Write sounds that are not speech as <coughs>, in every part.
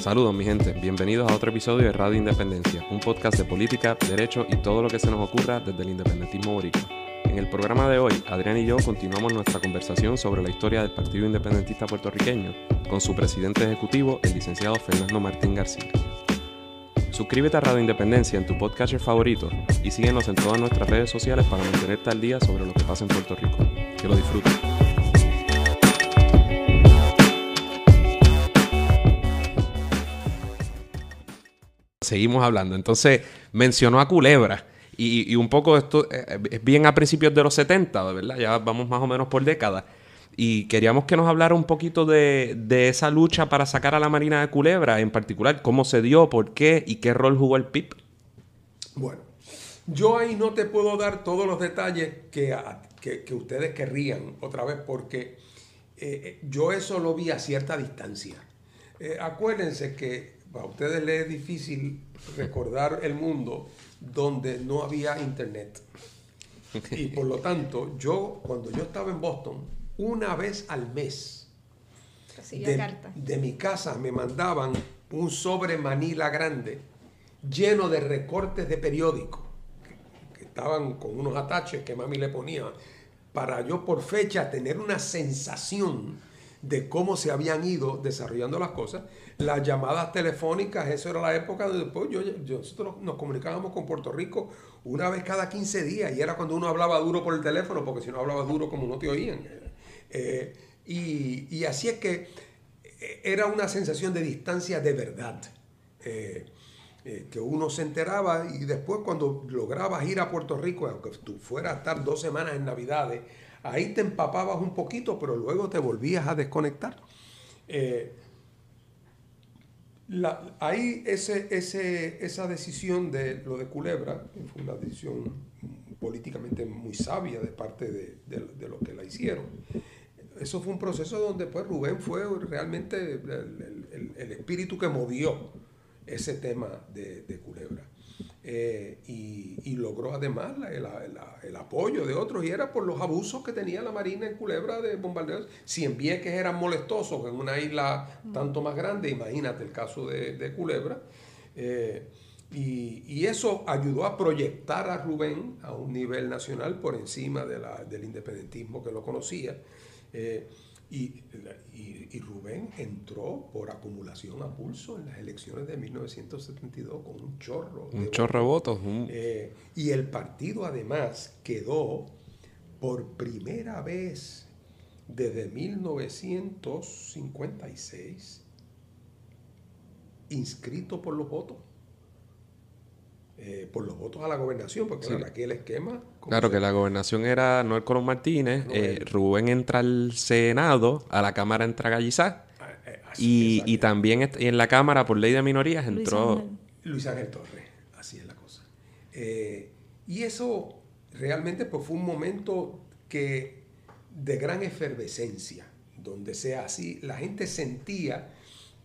Saludos mi gente, bienvenidos a otro episodio de Radio Independencia, un podcast de política, derecho y todo lo que se nos ocurra desde el independentismo boricua. En el programa de hoy, Adrián y yo continuamos nuestra conversación sobre la historia del Partido Independentista puertorriqueño con su presidente ejecutivo, el licenciado Fernando Martín García. Suscríbete a Radio Independencia en tu podcast favorito y síguenos en todas nuestras redes sociales para mantenerte al día sobre lo que pasa en Puerto Rico. Que lo disfrutes. Seguimos hablando. Entonces, mencionó a Culebra. Y, un poco esto eh, es bien a principios de los 70, ¿verdad? Ya vamos más o menos por décadas. Y queríamos que nos hablara un poquito de, esa lucha para sacar a la Marina de Culebra, en particular, cómo se dio, por qué y qué rol jugó el PIB. Bueno, yo ahí no te puedo dar todos los detalles que, que, ustedes querrían, otra vez, porque eh, yo eso lo vi a cierta distancia. Eh, acuérdense que a ustedes les es difícil recordar el mundo donde no había internet. Y por lo tanto, yo, cuando yo estaba en Boston, una vez al mes, de, de mi casa me mandaban un sobre Manila grande lleno de recortes de periódico que, estaban con unos ataches que mami le ponía para yo por fecha tener una sensación de cómo se habían ido desarrollando las cosas. Las llamadas telefónicas, eso era la época donde después yo, nosotros nos comunicábamos con Puerto Rico una vez cada 15 días y era cuando uno hablaba duro por el teléfono, porque si no hablaba duro como no te oían. Eh, y, así es que eh, era una sensación de distancia de verdad. Eh, que uno se enteraba y después cuando lograbas ir a Puerto Rico, aunque tú fueras a estar dos semanas en Navidades, ahí te empapabas un poquito, pero luego te volvías a desconectar. Eh, ahí esa decisión de lo de Culebra fue una decisión políticamente muy sabia de parte de, de, los que la hicieron. Eso fue un proceso donde pues Rubén fue realmente el, el, espíritu que movió ese tema de, de Culebra. Eh, y, logró además el, apoyo de otros y era por los abusos que tenía la Marina en Culebra de bombardeos. Si en Vieques eran molestosos en una isla tanto más grande, imagínate el caso de, Culebra. Eh, y, eso ayudó a proyectar a Rubén a un nivel nacional por encima del independentismo que lo conocía. Eh, y, Rubén entró por acumulación a pulso en las elecciones de 1972 con un chorro. Un chorro de votos. Eh, y el partido además quedó por primera vez desde 1956 inscrito por los votos. Eh, por los votos a la gobernación, porque claro, aquí el esquema... Claro, que la gobernación era Noel Colón Martínez, eh, Rubén entra al Senado, a la Cámara entra Gallizá, ah, eh, y, también en la Cámara, por ley de minorías, entró... Luis Ángel, Torres, así es la cosa. y eso realmente pues, fue un momento que de gran efervescencia, donde sea así, la gente sentía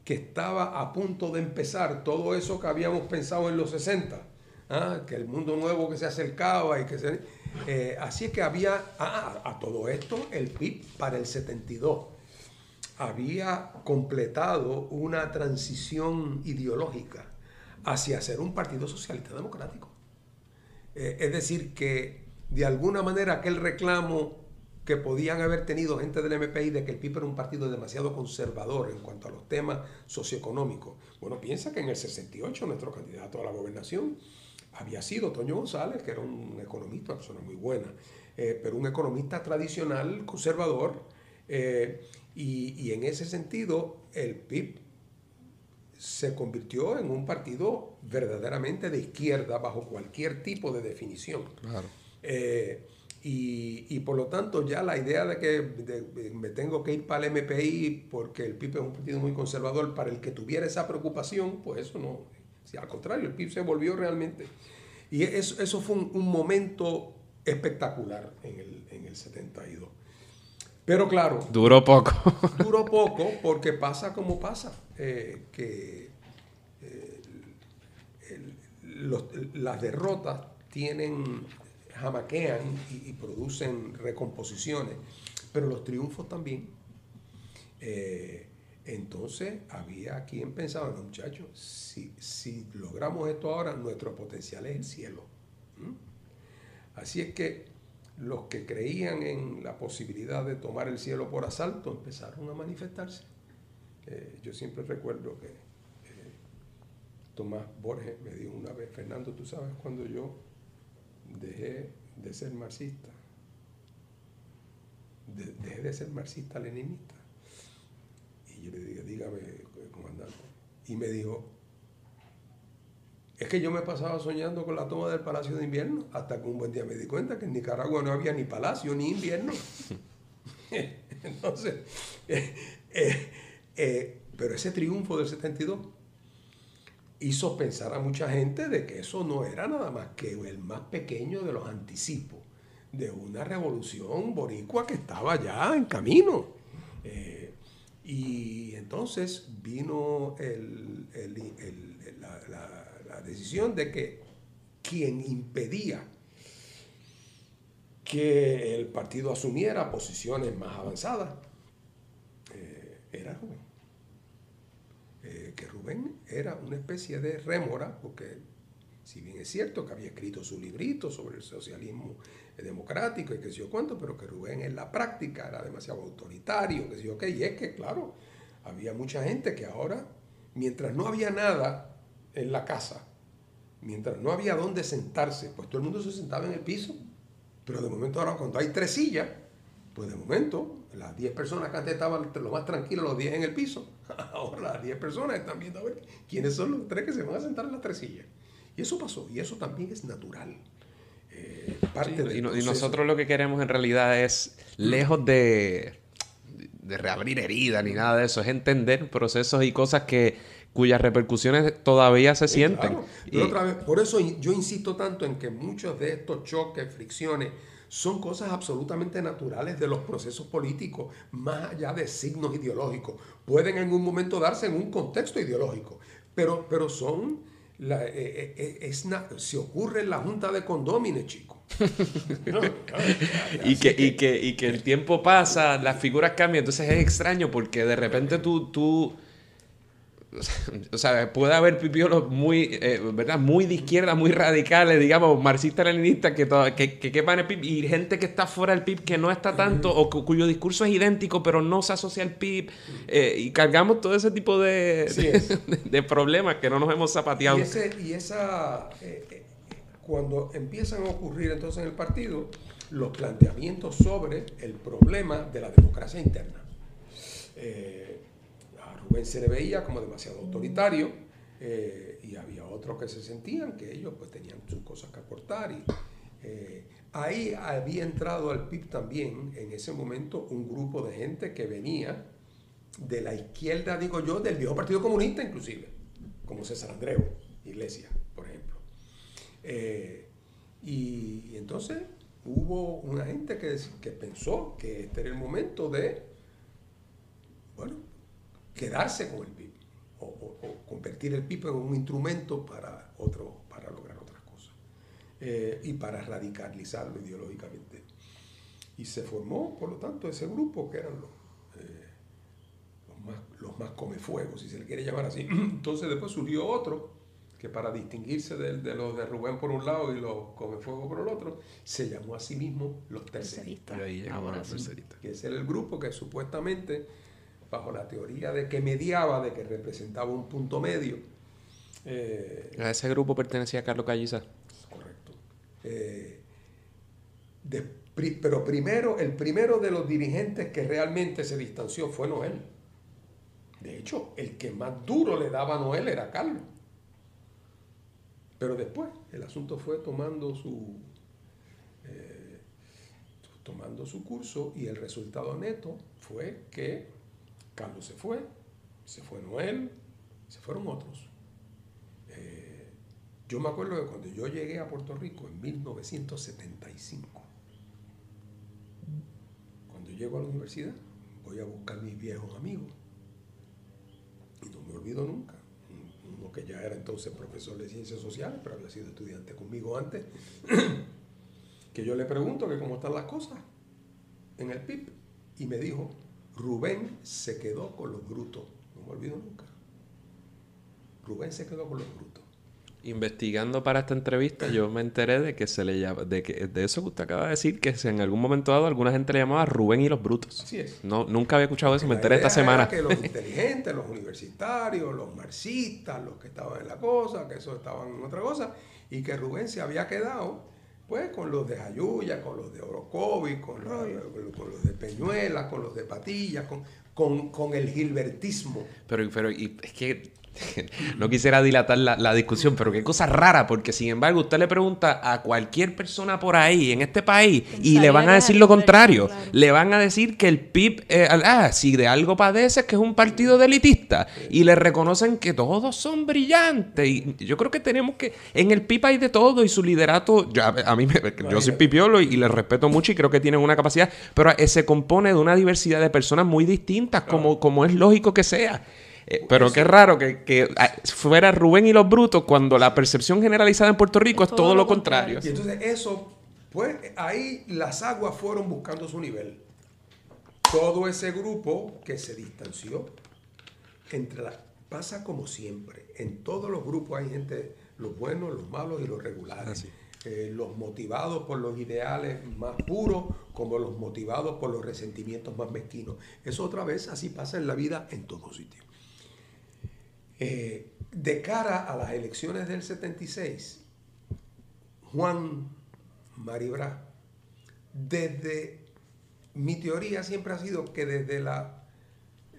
que estaba a punto de empezar todo eso que habíamos pensado en los 60 ¿ah? que el mundo nuevo que se acercaba y que se... Eh, así es que había, ah, a todo esto, el PIB para el 72 había completado una transición ideológica hacia ser un partido socialista democrático. Eh, es decir, que de alguna manera aquel reclamo que podían haber tenido gente del MPI de que el PIB era un partido demasiado conservador en cuanto a los temas socioeconómicos. Bueno, piensa que en el 68 nuestro candidato a la gobernación había sido Toño González, que era un economista, una persona muy buena, eh, pero un economista tradicional, conservador, eh, y, en ese sentido el PIB se convirtió en un partido verdaderamente de izquierda bajo cualquier tipo de definición. Eh, y, por lo tanto ya la idea de que me tengo que ir para el MPI porque el PIB es un partido muy conservador, para el que tuviera esa preocupación, pues eso no, al contrario, el PIB se volvió realmente. Y eso, eso fue un, momento espectacular en el, en el 72. Pero claro. Duró poco. duró <laughs> poco porque pasa como pasa. Eh, que eh, las derrotas tienen, jamaquean y, producen recomposiciones, pero los triunfos también. Eh, Entonces había quien pensaba, muchachos, si, si logramos esto ahora, nuestro potencial es el cielo. Así es que los que creían en la posibilidad de tomar el cielo por asalto empezaron a manifestarse. Eh, yo siempre recuerdo que eh, Tomás Borges me dijo una vez, Fernando, tú sabes cuando yo dejé de ser marxista, dejé de ser marxista-leninista. Y yo le dije, dígame, comandante. Y me dijo, es que yo me pasaba soñando con la toma del Palacio de Invierno, hasta que un buen día me di cuenta que en Nicaragua no había ni palacio ni invierno. <laughs> Entonces, eh, eh, eh, pero ese triunfo del 72 hizo pensar a mucha gente de que eso no era nada más que el más pequeño de los anticipos de una revolución boricua que estaba ya en camino. Y entonces vino la decisión de que quien impedía que el partido asumiera posiciones más avanzadas eh, era Rubén. Eh, que Rubén era una especie de rémora, porque si bien es cierto que había escrito su librito sobre el socialismo democrático y que sé yo cuánto, pero que Rubén en la práctica era demasiado autoritario, que sé yo qué, y es que, claro, había mucha gente que ahora, mientras no había nada en la casa, mientras no había dónde sentarse, pues todo el mundo se sentaba en el piso. Pero de momento ahora cuando hay tres sillas, pues de momento las 10 personas que antes estaban lo más tranquilos, los 10 en el piso, <laughs> ahora las 10 personas están viendo a ver quiénes son los tres que se van a sentar en las tres sillas. Y eso pasó, y eso también es natural. Eh, parte y, nosotros lo que queremos en realidad es, lejos de, de reabrir heridas ni nada de eso, es entender procesos y cosas que cuyas repercusiones todavía se sienten. otra vez, por eso yo insisto tanto en que muchos de estos choques, fricciones, son cosas absolutamente naturales de los procesos políticos, más allá de signos ideológicos. Pueden en un momento darse en un contexto ideológico, pero, pero son, la, eh, eh, eh, es, se ocurre en la junta de condómines, chicos. <laughs> y, que, y, que, y que el tiempo pasa, las figuras cambian, entonces es extraño porque de repente tú, tú <laughs> o sea, puede haber pipiolos muy, eh, ¿verdad? Muy de izquierda, muy radicales, digamos, marxistas-leninistas que, que, que quepan el PIB y gente que está fuera del PIB que no está tanto o cuyo discurso es idéntico pero no se asocia al PIB eh, y cargamos todo ese tipo de, <laughs> de, problemas que no nos hemos zapateado. Y, ese, y esa, eh, cuando empiezan a ocurrir entonces en el partido los planteamientos sobre el problema de la democracia interna. Rubén se le veía como demasiado autoritario eh, y había otros que se sentían que ellos pues tenían sus cosas que aportar. Y, eh, ahí había entrado al PIB también en ese momento un grupo de gente que venía de la izquierda, digo yo, del viejo Partido Comunista inclusive, como César Andreu, Iglesias, por ejemplo. Eh, y, y, entonces hubo una gente que, que pensó que este era el momento de, bueno, quedarse con el PIB o, convertir el PIB en un instrumento para, otro, para lograr otras cosas eh, y para radicalizarlo ideológicamente. Y se formó, por lo tanto, ese grupo que eran los, eh, los, más, los más comefuegos, si se le quiere llamar así. <clears throat> Entonces después surgió otro que para distinguirse de, de, los de Rubén por un lado y los comefuegos por el otro, se llamó a sí mismo los terceristas. Que ese era el grupo que supuestamente bajo la teoría de que mediaba, de que representaba un punto medio. Eh, a ese grupo pertenecía Carlos Calliza. Correcto. Eh, pero primero, el primero de los dirigentes que realmente se distanció fue Noel. De hecho, el que más duro le daba a Noel era Carlos. Pero después el asunto fue tomando su, eh, tomando su curso y el resultado neto fue que Carlos se fue, se fue Noel, se fueron otros. Eh, yo me acuerdo de cuando yo llegué a Puerto Rico en 1975. Cuando llego a la universidad, voy a buscar mis viejos amigos. Y no me olvido nunca. Uno que ya era entonces profesor de ciencias sociales, pero había sido estudiante conmigo antes. <coughs> que yo le pregunto que cómo están las cosas en el PIB. Y me dijo, Rubén se quedó con los brutos. No me olvido nunca. Rubén se quedó con los brutos. Investigando para esta entrevista, yo me enteré de que se le llama, de que de eso que usted acaba de decir, que en algún momento dado alguna gente le llamaba Rubén y los brutos. Así es. No, nunca había escuchado eso, me enteré esta era semana. que los <laughs> inteligentes, los universitarios, los marxistas, los que estaban en la cosa, que esos estaban en otra cosa, y que Rubén se había quedado pues con los de Jayuya, con los de Orocovi, con, con los de Peñuela, con los de Patillas, con, con, con el gilbertismo. Pero, pero y es que <laughs> no quisiera dilatar la, la discusión, pero qué cosa rara, porque sin embargo usted le pregunta a cualquier persona por ahí en este país y le van a decir lo contrario. Le van a decir que el PIB, eh, ah, si de algo padece es que es un partido de elitista y le reconocen que todos son brillantes. Y yo creo que tenemos que, en el PIB hay de todo y su liderato, ya, a mí, me- yo soy pipiolo y, y les respeto mucho y creo que tienen una capacidad, pero eh, se compone de una diversidad de personas muy distintas, como, como es lógico que sea. Eh, pero qué raro que, que, ah, fuera Rubén y los brutos cuando la percepción generalizada en Puerto Rico es todo, lo contrario. Y entonces eso, pues ahí las aguas fueron buscando su nivel. Todo ese grupo que se distanció, entre la, pasa como siempre, en todos los grupos hay gente, los buenos, los malos y los regulares. Así. Eh, los motivados por los ideales más puros como los motivados por los resentimientos más mezquinos. Eso otra vez así pasa en la vida en todos sitios. Eh, de cara a las elecciones del 76, Juan Maribra, desde mi teoría siempre ha sido que desde la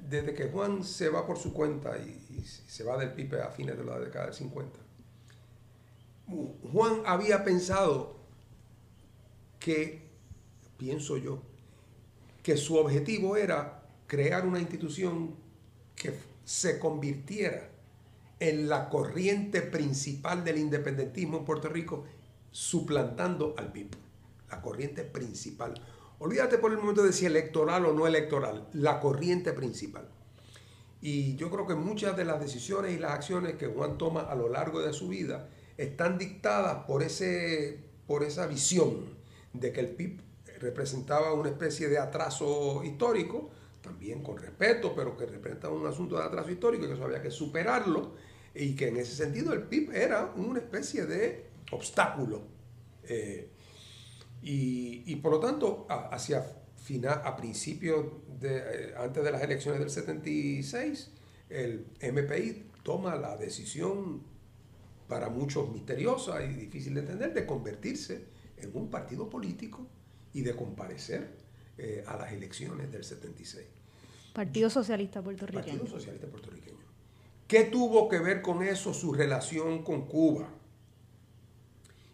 desde que Juan se va por su cuenta y, y se va del PIB a fines de la década del 50, Juan había pensado que, pienso yo, que su objetivo era crear una institución que se convirtiera en la corriente principal del independentismo en Puerto Rico, suplantando al PIB. La corriente principal. Olvídate por el momento de si electoral o no electoral, la corriente principal. Y yo creo que muchas de las decisiones y las acciones que Juan toma a lo largo de su vida están dictadas por, ese, por esa visión de que el PIB representaba una especie de atraso histórico, también con respeto, pero que representa un asunto de atraso histórico y que eso había que superarlo, y que en ese sentido el PIB era una especie de obstáculo. Eh, y, por lo tanto, a- hacia final, a principios de, eh, antes de las elecciones del 76, el MPI toma la decisión para muchos misteriosa y difícil de entender de convertirse en un partido político y de comparecer eh, a las elecciones del 76. Partido Socialista Puertorriqueño. Partido Socialista Puertorriqueño. ¿Qué tuvo que ver con eso su relación con Cuba?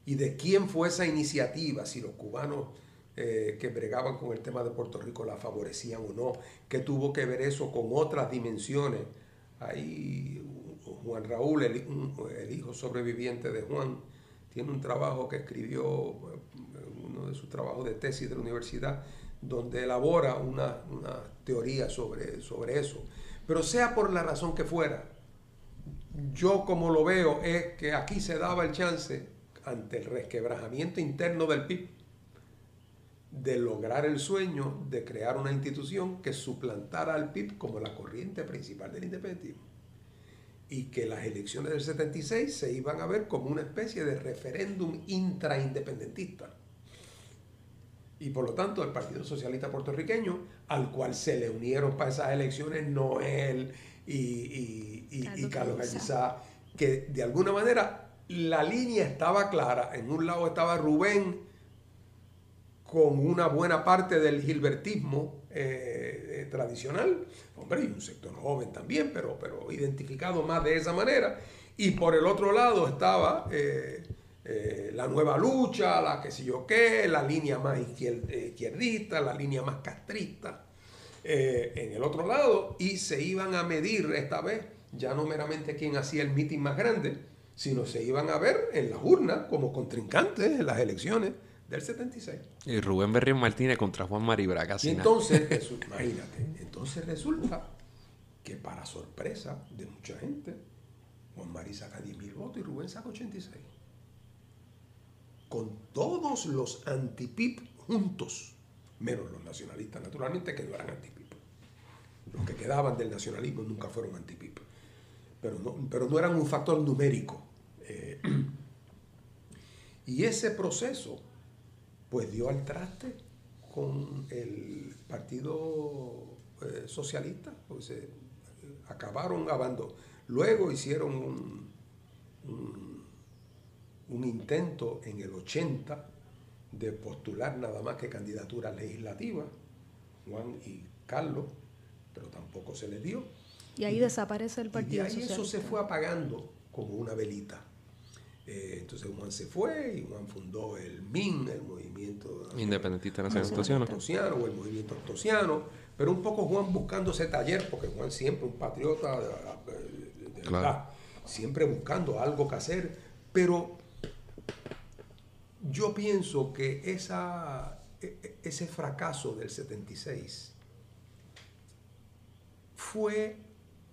¿Y de quién fue esa iniciativa? Si los cubanos eh, que bregaban con el tema de Puerto Rico la favorecían o no. ¿Qué tuvo que ver eso con otras dimensiones? Ahí Juan Raúl, el, hijo sobreviviente de Juan, tiene un trabajo que escribió, eh, uno de sus trabajos de tesis de la universidad, donde elabora una, una teoría sobre, sobre eso. Pero sea por la razón que fuera, yo como lo veo es que aquí se daba el chance, ante el resquebrajamiento interno del PIB, de lograr el sueño de crear una institución que suplantara al PIB como la corriente principal del independentismo. Y que las elecciones del 76 se iban a ver como una especie de referéndum intraindependentista. Y por lo tanto, el Partido Socialista Puertorriqueño, al cual se le unieron para esas elecciones Noel y, y, y- y Carlos. Gallizá, que de alguna manera la línea estaba clara. En un lado estaba Rubén con una buena parte del gilbertismo eh, eh, tradicional, hombre, y un sector joven también, pero, pero identificado más de esa manera. Y por el otro lado estaba eh, eh, la nueva lucha, la que sé yo qué, la línea más eh, izquierdista, la línea más castrista. eh, en el otro lado, y se iban a medir esta vez, ya no meramente quién hacía el mitin más grande, sino se iban a ver en las urnas como contrincantes en las elecciones del 76. Y Rubén Berrío Martínez contra Juan Maribra, Y casi nada. entonces, <laughs> imagínate, entonces resulta que para sorpresa de mucha gente, Juan Mari saca 10 mil votos y Rubén saca 86. Con todos los anti-PIP juntos, menos los nacionalistas, naturalmente, que no eran anti-PIP. los que quedaban del nacionalismo nunca fueron anti-PIP. Pero no, pero no eran un factor numérico. Eh, y ese proceso, pues dio al traste con el Partido eh, Socialista, pues acabaron abandonando. Luego hicieron un, un intento en el 80 de postular nada más que candidaturas legislativas, Juan y Carlos, pero tampoco se les dio. Y ahí desaparece el Partido Y ahí eso se fue apagando como una velita. Eh, entonces Juan se fue y Juan fundó el MIN, el Movimiento Independentista Nacional Astosiano. o el Movimiento Astosiano, pero un poco Juan buscando ese taller, porque Juan siempre un patriota de, de Claro. verdad, siempre buscando algo que hacer, pero yo pienso que esa, e- e- ese fracaso del 76 fue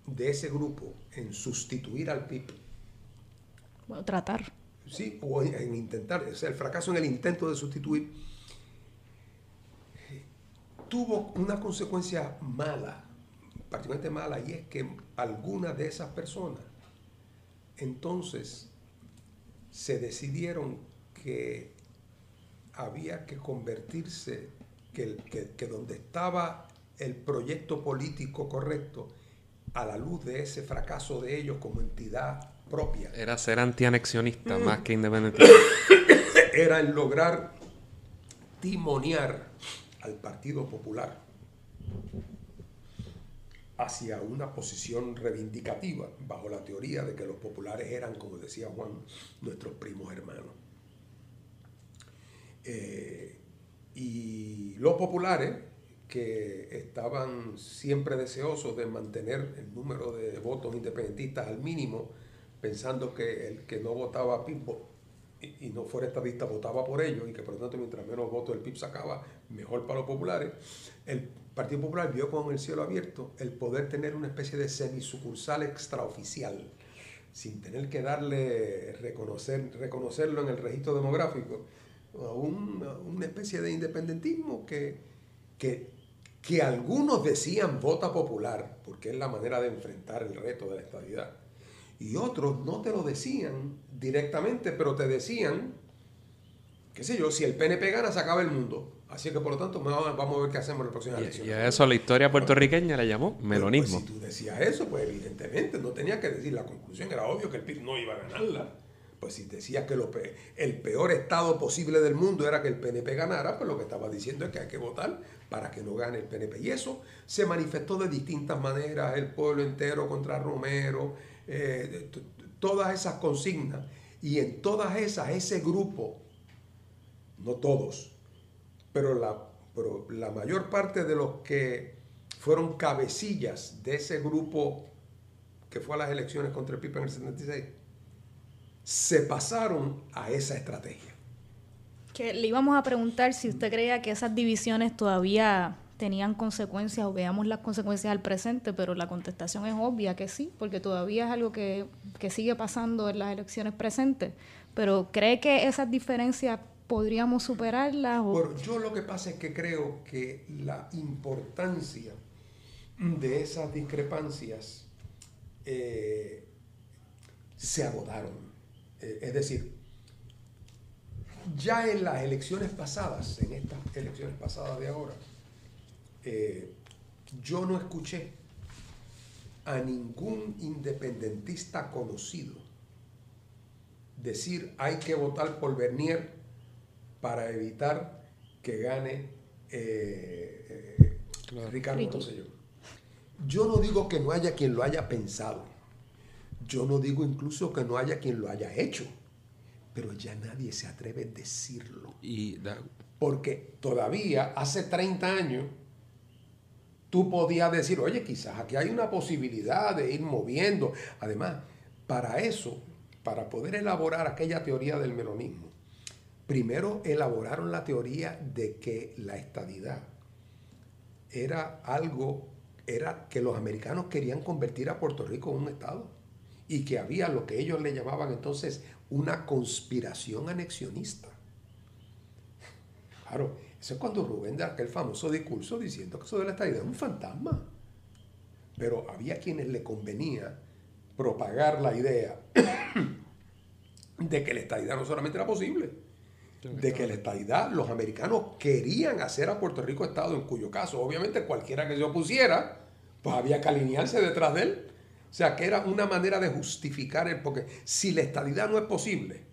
de ese grupo en sustituir al PIB, Bueno, tratar. sí, o en, en intentar, o sea, el fracaso en el intento de sustituir, tuvo una consecuencia mala, particularmente mala, y es que algunas de esas personas entonces se decidieron que había que convertirse, que, el- que- que donde estaba el proyecto político correcto, a la luz de ese fracaso de ellos como entidad propia, Era ser antianexionista Mm. más que independentista. <coughs> era el lograr timonear al Partido Popular hacia una posición reivindicativa bajo la teoría de que los populares eran, como decía Juan, nuestros primos hermanos. Eh, y los populares, que estaban siempre deseosos de mantener el número de votos independentistas al mínimo, pensando que el que no votaba PIB y no fuera estadista votaba por ellos y que por lo tanto mientras menos votos el PIB sacaba, mejor para los populares, el Partido Popular vio con el cielo abierto el poder tener una especie de semisucursal extraoficial, sin tener que darle, reconocer, reconocerlo en el registro demográfico, a un- a una especie de independentismo que, que, que algunos decían vota popular, porque es la manera de enfrentar el reto de la estabilidad. Y otros no te lo decían directamente, pero te decían, qué sé yo, si el PNP gana, se acaba el mundo. Así que por lo tanto vamos a ver qué hacemos en la próxima elección. y a eso la historia puertorriqueña le llamó melonismo. Pues, si tú decías eso, pues evidentemente no tenías que decir la conclusión, era obvio que el PIB no iba a ganarla. Pues si decías que lo pe- el peor estado posible del mundo era que el PNP ganara, pues lo que estaba diciendo es que hay que votar para que no gane el PNP. Y eso se manifestó de distintas maneras, el pueblo entero contra Romero, eh, todas esas consignas. Y en todas esas, ese grupo, no todos, pero la, pero la mayor parte de los que fueron cabecillas de ese grupo que fue a las elecciones contra el PIB en el 76, se pasaron a esa estrategia. Que le íbamos a preguntar si usted creía que esas divisiones todavía tenían consecuencias o veamos las consecuencias al presente, pero la contestación es obvia que sí, porque todavía es algo que, que sigue pasando en las elecciones presentes. Pero ¿cree que esas diferencias podríamos superarlas? O... Yo lo que pasa es que creo que la importancia de esas discrepancias eh, se agotaron. Eh, es decir, ya en las elecciones pasadas, en estas elecciones pasadas de ahora, eh, yo no escuché a ningún independentista conocido decir hay que votar por Bernier para evitar que gane eh, eh, Claro. Ricardo. Rosselló. Yo no digo que no haya quien lo haya pensado. Yo no digo incluso que no haya quien lo haya hecho. Pero ya nadie se atreve a decirlo. Y da- Porque todavía hace 30 años tú podías decir, oye, quizás aquí hay una posibilidad de ir moviendo. Además, para eso, para poder elaborar aquella teoría del melonismo, primero elaboraron la teoría de que la estadidad era algo, era que los americanos querían convertir a Puerto Rico en un estado y que había lo que ellos le llamaban entonces una conspiración anexionista. Claro, eso es cuando Rubén da aquel famoso discurso diciendo que eso de la estadidad es un fantasma. pero había quienes le convenía propagar la idea <coughs> de que la estadidad no solamente era posible, de que la estadidad, los americanos querían hacer a Puerto Rico Estado, en cuyo caso, obviamente, cualquiera que se opusiera, pues había que alinearse detrás de él. O sea, que era una manera de justificar el, porque si la estadidad no es posible,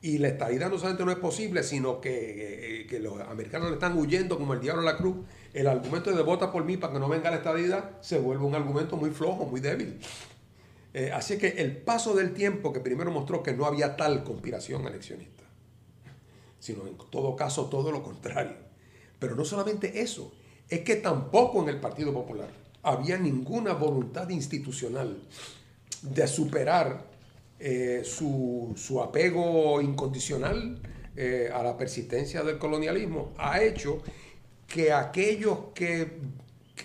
y la estadidad no solamente no es posible, sino que, que los americanos le están huyendo como el diablo a la cruz, el argumento de vota por mí para que no venga la estadidad se vuelve un argumento muy flojo, muy débil. Eh, así que el paso del tiempo que primero mostró que no había tal conspiración eleccionista, sino en todo caso todo lo contrario. Pero no solamente eso, es que tampoco en el Partido Popular había ninguna voluntad institucional de superar eh, su, apego incondicional eh, a la persistencia del colonialismo, ha hecho que aquellos que,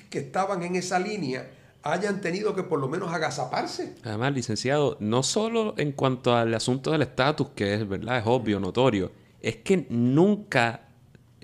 que estaban en esa línea hayan tenido que por lo menos agazaparse. Además, licenciado, no solo en cuanto al asunto del estatus, que es verdad, es obvio, notorio, es que nunca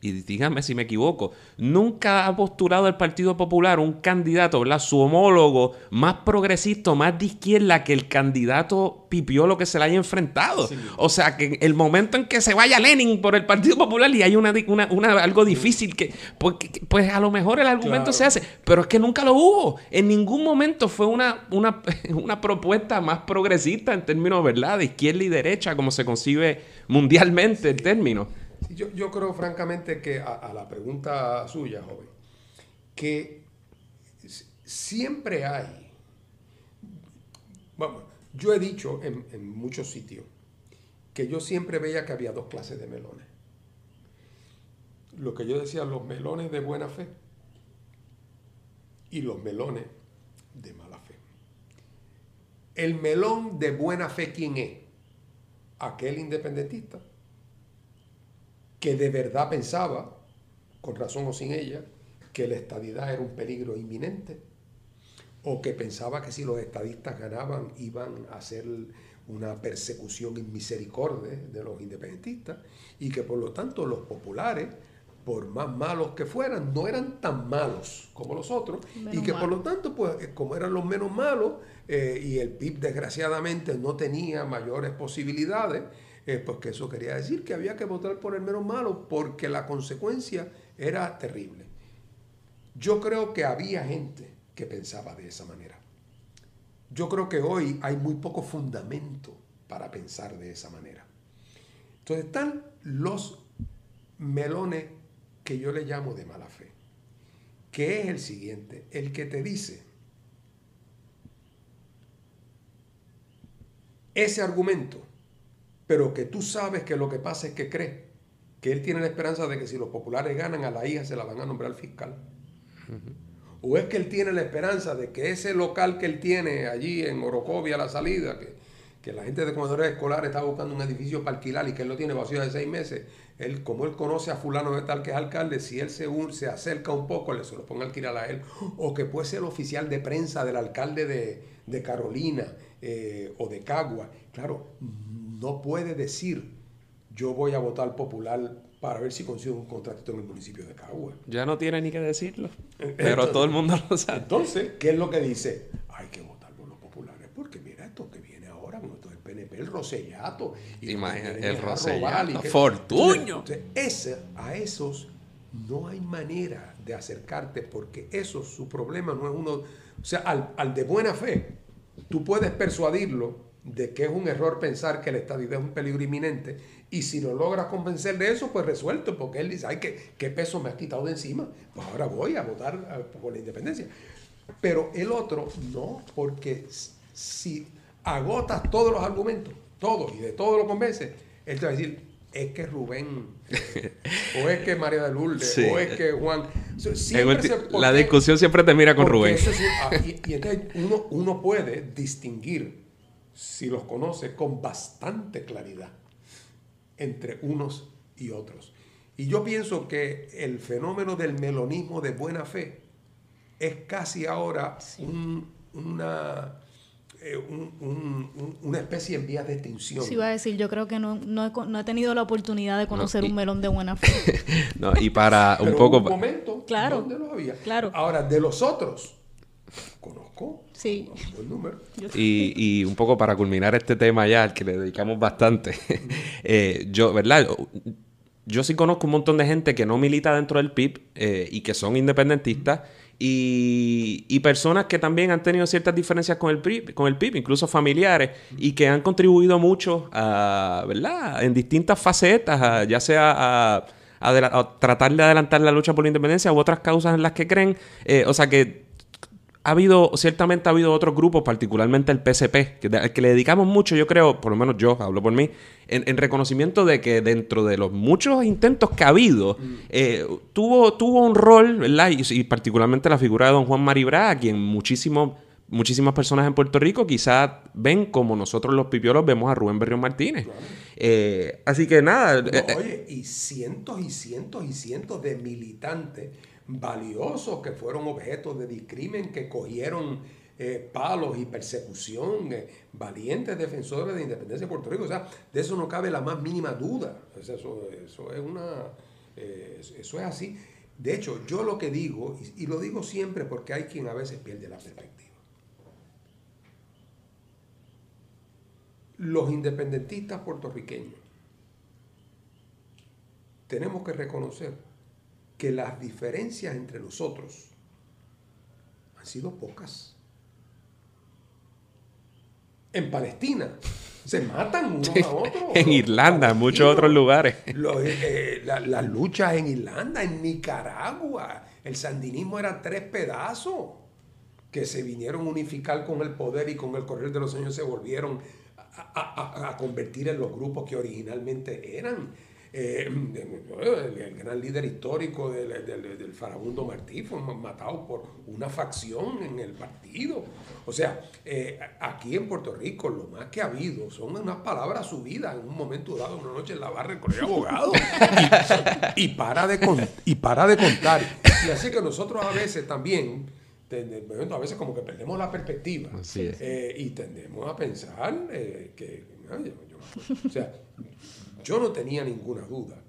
y dígame si me equivoco, nunca ha postulado el Partido Popular un candidato, ¿verdad? Su homólogo más progresista, más de izquierda que el candidato Pipiolo que se le haya enfrentado. O sea, que el momento en que se vaya Lenin por el Partido Popular y hay una, una, algo difícil que pues, pues, a lo mejor el argumento se hace, pero es que nunca lo hubo. En ningún momento fue una, una, <laughs> una propuesta más progresista en términos, ¿verdad? De izquierda y derecha, como se concibe mundialmente el término. Yo, yo creo francamente que a, la pregunta suya, joven, que siempre hay, bueno, yo he dicho en muchos sitios que yo siempre veía que había dos clases de melones. Lo que yo decía, los melones de buena fe y los melones de mala fe. El melón de buena fe, ¿quién es? Aquel independentista que de verdad pensaba, con razón o sin ella, que la estadidad era un peligro inminente, o que pensaba que si los estadistas ganaban iban a hacer una persecución inmisericordia de los independentistas, y que por lo tanto los populares, por más malos que fueran, no eran tan malos como los otros, y que por lo tanto, pues eh, como eran los menos malos, eh, y el PIB desgraciadamente no tenía mayores posibilidades, pues que eso quería decir que había que votar por el menos malo porque la consecuencia era terrible. Yo creo que había gente que pensaba de esa manera. Yo creo que hoy hay muy poco fundamento para pensar de esa manera. Entonces están los melones que yo le llamo de mala fe, que es el siguiente, el que te dice, ese argumento pero que tú sabes que lo que pasa es que cree que él tiene la esperanza de que si los populares ganan a la hija se la van a nombrar fiscal. O es que él tiene la esperanza de que ese local que él tiene allí en Orocovia, a la salida, que, que la gente de comedores escolares está buscando un edificio para alquilar y que él lo tiene vacío de seis meses, él, como él conoce a fulano de tal que es alcalde, si él se, se acerca un poco, le se lo ponga a alquilar a él, o que puede ser el oficial de prensa del alcalde de, Carolina eh, o de Cagua. Claro, no puede decir yo voy a votar popular para ver si consigo un contrato en el municipio de Cagua. Ya no tiene ni que decirlo, pero todo el mundo lo sabe. Entonces, ¿qué es lo que dice? Hay que votar por los populares, porque mira esto que viene ahora, con esto del PNP, el Rosellato. Y el Rosellato, Fortuño. Entonces, a esos no hay manera de acercarte, porque eso, su problema no es uno... O sea, al, al de buena fe, tú puedes persuadirlo de que es un error pensar que la estadidad es un peligro inminente. Y si lo logras convencer de eso, pues resuelto, porque él dice, ay, ¿qué, qué peso me has quitado de encima? Pues ahora voy a votar por la independencia. Pero el otro no, porque si agotas todos los argumentos, todos, y de todo lo convences, él te va a decir, es que Rubén, o es que María de Lourdes, o es que Juan. la discusión siempre te mira con Rubén. Ah, y, y, entonces uno, uno puede distinguir si los conoce con bastante claridad entre unos y otros. Y yo pienso que el fenómeno del melonismo de buena fe es casi ahora una, eh, una especie en vías de extinción. Sí, iba a decir, yo creo que no, he, tenido la oportunidad de conocer un melón de buena <laughs> fe. no, y para un poco... Un momento, claro, ¿dónde los había? Claro. Ahora, de los otros, Sí. Buen número. Y, y un poco para culminar este tema ya, al que le dedicamos bastante, <laughs> eh, yo, ¿verdad? Yo sí conozco un montón de gente que no milita dentro del PIB eh, y que son independentistas y, y, personas que también han tenido ciertas diferencias con el, PIB, con el PIB, incluso familiares, y que han contribuido mucho a, ¿verdad? En distintas facetas, ya sea a, a, tratar de adelantar la lucha por la independencia u otras causas en las que creen. Eh, o sea que ha habido, ciertamente ha habido otros grupos, particularmente el PSP, que, al que le dedicamos mucho, yo creo, por lo menos yo hablo por mí, en, reconocimiento de que dentro de los muchos intentos que ha habido, mm. eh, tuvo, tuvo un rol, ¿verdad? Y, particularmente la figura de don Juan Maribra, a quien muchísimo, muchísimas personas en Puerto Rico quizás ven como nosotros los pipiolos vemos a Rubén Berrión Martínez. Eh, así que nada. Eh, oye, y cientos y cientos y cientos de militantes valiosos que fueron objeto de discrimen, que cogieron eh, palos y persecución, eh, valientes defensores de independencia de Puerto Rico. O sea, de eso no cabe la más mínima duda. eso, es una. Eh, eso es así. De hecho, yo lo que digo, y lo digo siempre porque hay quien a veces pierde la perspectiva. Los independentistas puertorriqueños tenemos que reconocer que las diferencias entre nosotros han sido pocas. En Palestina se matan unos a <laughs> otros. en Irlanda, en muchos otros lugares. Eh, las luchas en Irlanda, en Nicaragua. El sandinismo era tres pedazos que se vinieron a unificar con el poder y con el correr de los años se volvieron a convertir en los grupos que originalmente eran. Eh, el, gran líder histórico del, del, farabundo Martí fue matado por una facción en el partido. O sea, eh, aquí en Puerto Rico lo más que ha habido son unas palabras subidas en un momento dado, una noche en la barra con el abogado. y, para de y para de contar. Y así que nosotros a veces también a veces como que perdemos la perspectiva eh, y tendemos a pensar que, o sea, yo no tenía ninguna duda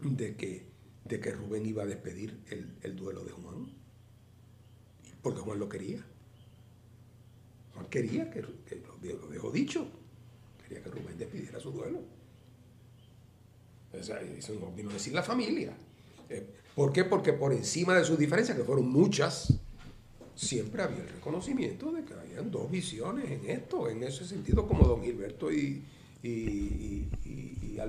de que, de que Rubén iba a despedir el, duelo de Juan, porque Juan lo quería. Juan quería que, lo, dejó dicho, quería que Rubén despidiera su duelo. eso no vino a decir la familia. Eh, ¿Por qué? Porque por encima de sus diferencias, que fueron muchas, siempre había el reconocimiento de que habían dos visiones en esto, en ese sentido, como don Gilberto y, y, y,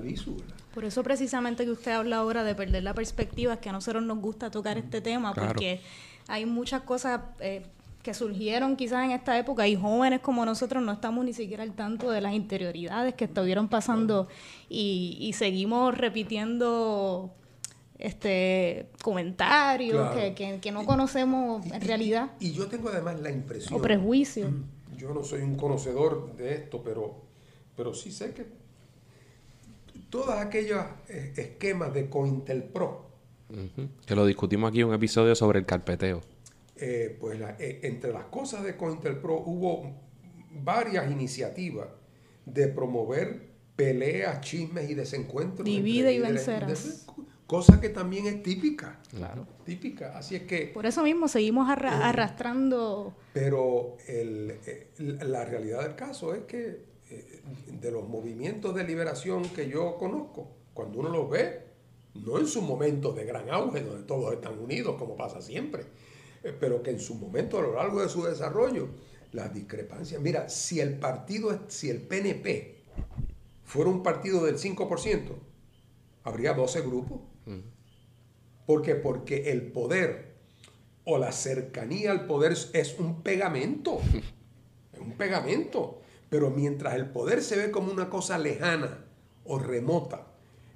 Por eso precisamente que usted habla ahora de perder la perspectiva, es que a nosotros nos gusta tocar este tema, porque hay muchas cosas eh, que surgieron quizás en esta época y jóvenes como nosotros no estamos ni siquiera al tanto de las interioridades que estuvieron pasando y, seguimos repitiendo este comentarios que, que, no conocemos en realidad. Y, yo tengo además la impresión... O prejuicio. Yo no soy un conocedor de esto, pero pero sí sé que todos aquellos eh, esquemas de COINTELPRO. Que lo discutimos aquí en un episodio sobre el carpeteo. Eh, pues eh, entre las cosas de COINTELPRO hubo varias iniciativas de promover peleas, chismes y desencuentros. Divide y vencerás. Cosa que también es típica. Claro. Típica. Así es que. Por eso mismo seguimos arrastrando. Pero la realidad del caso es que de los movimientos de liberación que yo conozco, cuando uno los ve, no en su momento de gran auge, donde todos están unidos, como pasa siempre, eh, pero que en su momento, a lo largo de su desarrollo, las discrepancias. Mira, si el partido, si el PNP fuera un partido del 5%, habría 12 grupos. ¿Por qué? Porque el poder o la cercanía al poder es un pegamento. <laughs> Es un pegamento. Pero mientras el poder se ve como una cosa lejana o remota,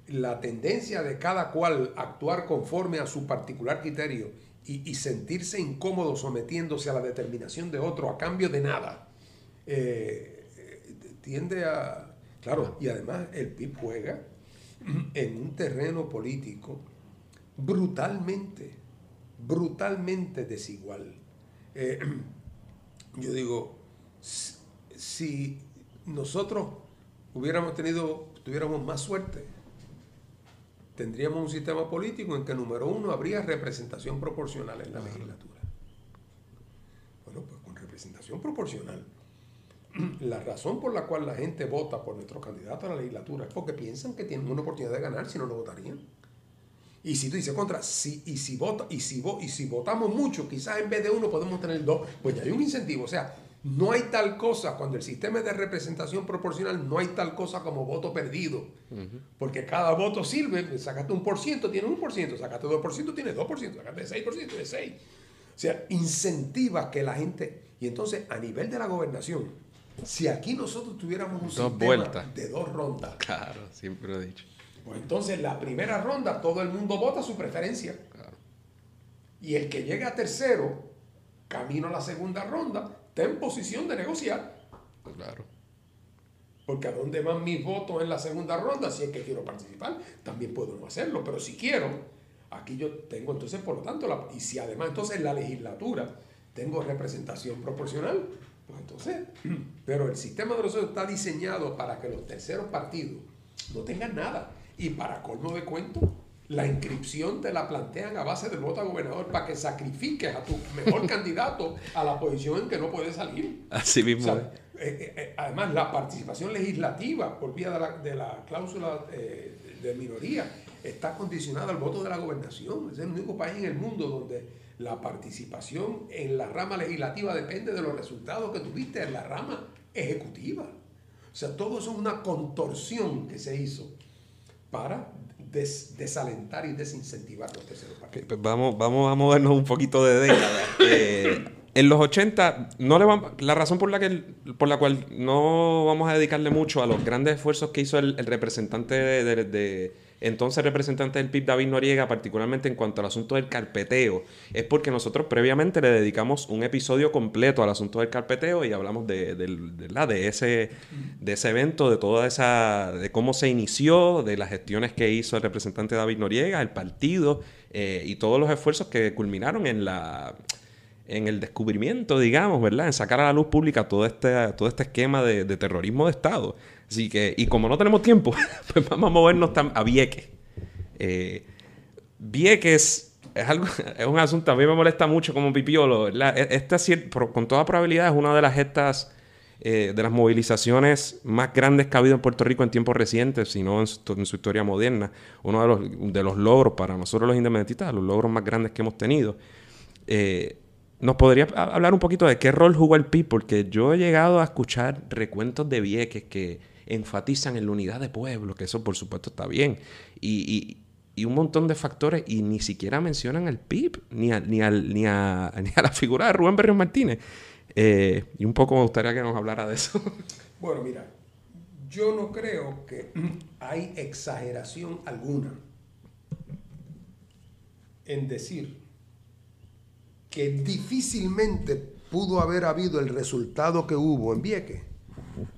la tendencia de cada cual actuar conforme a su particular criterio y, sentirse incómodo sometiéndose a la determinación de otro a cambio de nada, eh, tiende a... Claro, y además el PIB juega en un terreno político brutalmente, brutalmente desigual. Eh, yo digo, si nosotros hubiéramos tenido, tuviéramos más suerte, tendríamos un sistema político en que, número uno, habría representación proporcional en la legislatura. Bueno, pues representación proporcional, <clears throat> la razón por la cual la gente vota por nuestro candidato a la legislatura es porque piensan que tienen una oportunidad de ganar, si no, no votarían. Y si tú dices contra, si, y, si vota, y, si y si votamos mucho, quizás en vez de uno podemos tener dos, pues ya hay un incentivo. O sea, no hay tal cosa, cuando el sistema es de representación proporcional, no hay tal cosa como voto perdido. Porque cada voto sirve, sacaste un por ciento, tiene un por ciento, sacaste dos por ciento, tiene dos por ciento, sacaste seis por ciento, tiene seis. O sea, incentiva que la gente... Y entonces, a nivel de la gobernación, si aquí nosotros tuviéramos un sistema de dos rondas. Claro, siempre lo he dicho. Pues entonces, la primera ronda, todo el mundo vota su preferencia. Y el que llega a tercero, camino a la segunda ronda, está en posición de negociar. Claro. Porque a dónde van mis votos en la segunda ronda, si es que quiero participar, también puedo no hacerlo. Pero si quiero, aquí yo tengo entonces, por lo tanto, la, y si además entonces en la legislatura tengo representación proporcional, pues entonces, <clears throat> pero el sistema de nosotros está diseñado para que los terceros partidos no tengan nada. Y para colmo de cuento, la inscripción te la plantean a base del voto a gobernador para que sacrifiques a tu mejor <laughs> candidato a la posición en que no puede salir. Así mismo. Eh, eh, eh, además, la participación legislativa por vía de la, de la cláusula de minoría está condicionada al voto de la gobernación. Es el único país en el mundo donde la participación en la rama legislativa depende de los resultados que tuviste en la rama ejecutiva. O sea, todo eso es una contorsión que se hizo para desalentar y desincentivar los terceros partidos. Pues vamos, vamos a movernos un poquito de década. Eh, en los 80, no le vamos, la razón por la, que, por la cual no vamos a dedicarle mucho a los grandes esfuerzos que hizo el, representante de entonces representante del PIB David Noriega, particularmente en cuanto al asunto del carpeteo, es porque nosotros previamente le dedicamos un episodio completo al asunto del carpeteo y hablamos de, de, ese, de ese evento, de toda esa, de cómo se inició, de las gestiones que hizo el representante David Noriega, el partido eh, y todos los esfuerzos que culminaron en la en el descubrimiento, digamos, ¿verdad? En sacar a la luz pública todo este, todo este esquema de, terrorismo de Estado. Así que, y como no tenemos tiempo, <laughs> pues vamos a movernos a Vieques. Eh, Vieques es, algo, <laughs> es un asunto, a mí me molesta mucho como pipiolo. E, esta, con toda probabilidad, es una de las gestas, eh, de las movilizaciones más grandes que ha habido en Puerto Rico en tiempos recientes, si no en su, historia moderna. Uno de los, de los logros para nosotros los independentistas, los logros más grandes que hemos tenido. Eh, ¿Nos podría hablar un poquito de qué rol jugó el PIB? Porque yo he llegado a escuchar recuentos de Vieques que enfatizan en la unidad de pueblo, que eso por supuesto está bien, y, un montón de factores, y ni siquiera mencionan al PIB, ni a, ni, <laughs> ni, a, la figura de Rubén Berrios Martínez. Eh, y un poco me gustaría que nos hablara de eso. <laughs> Bueno, mira, yo no creo que <clears throat> hay exageración alguna en decir que difícilmente pudo haber habido el resultado que hubo en Vieques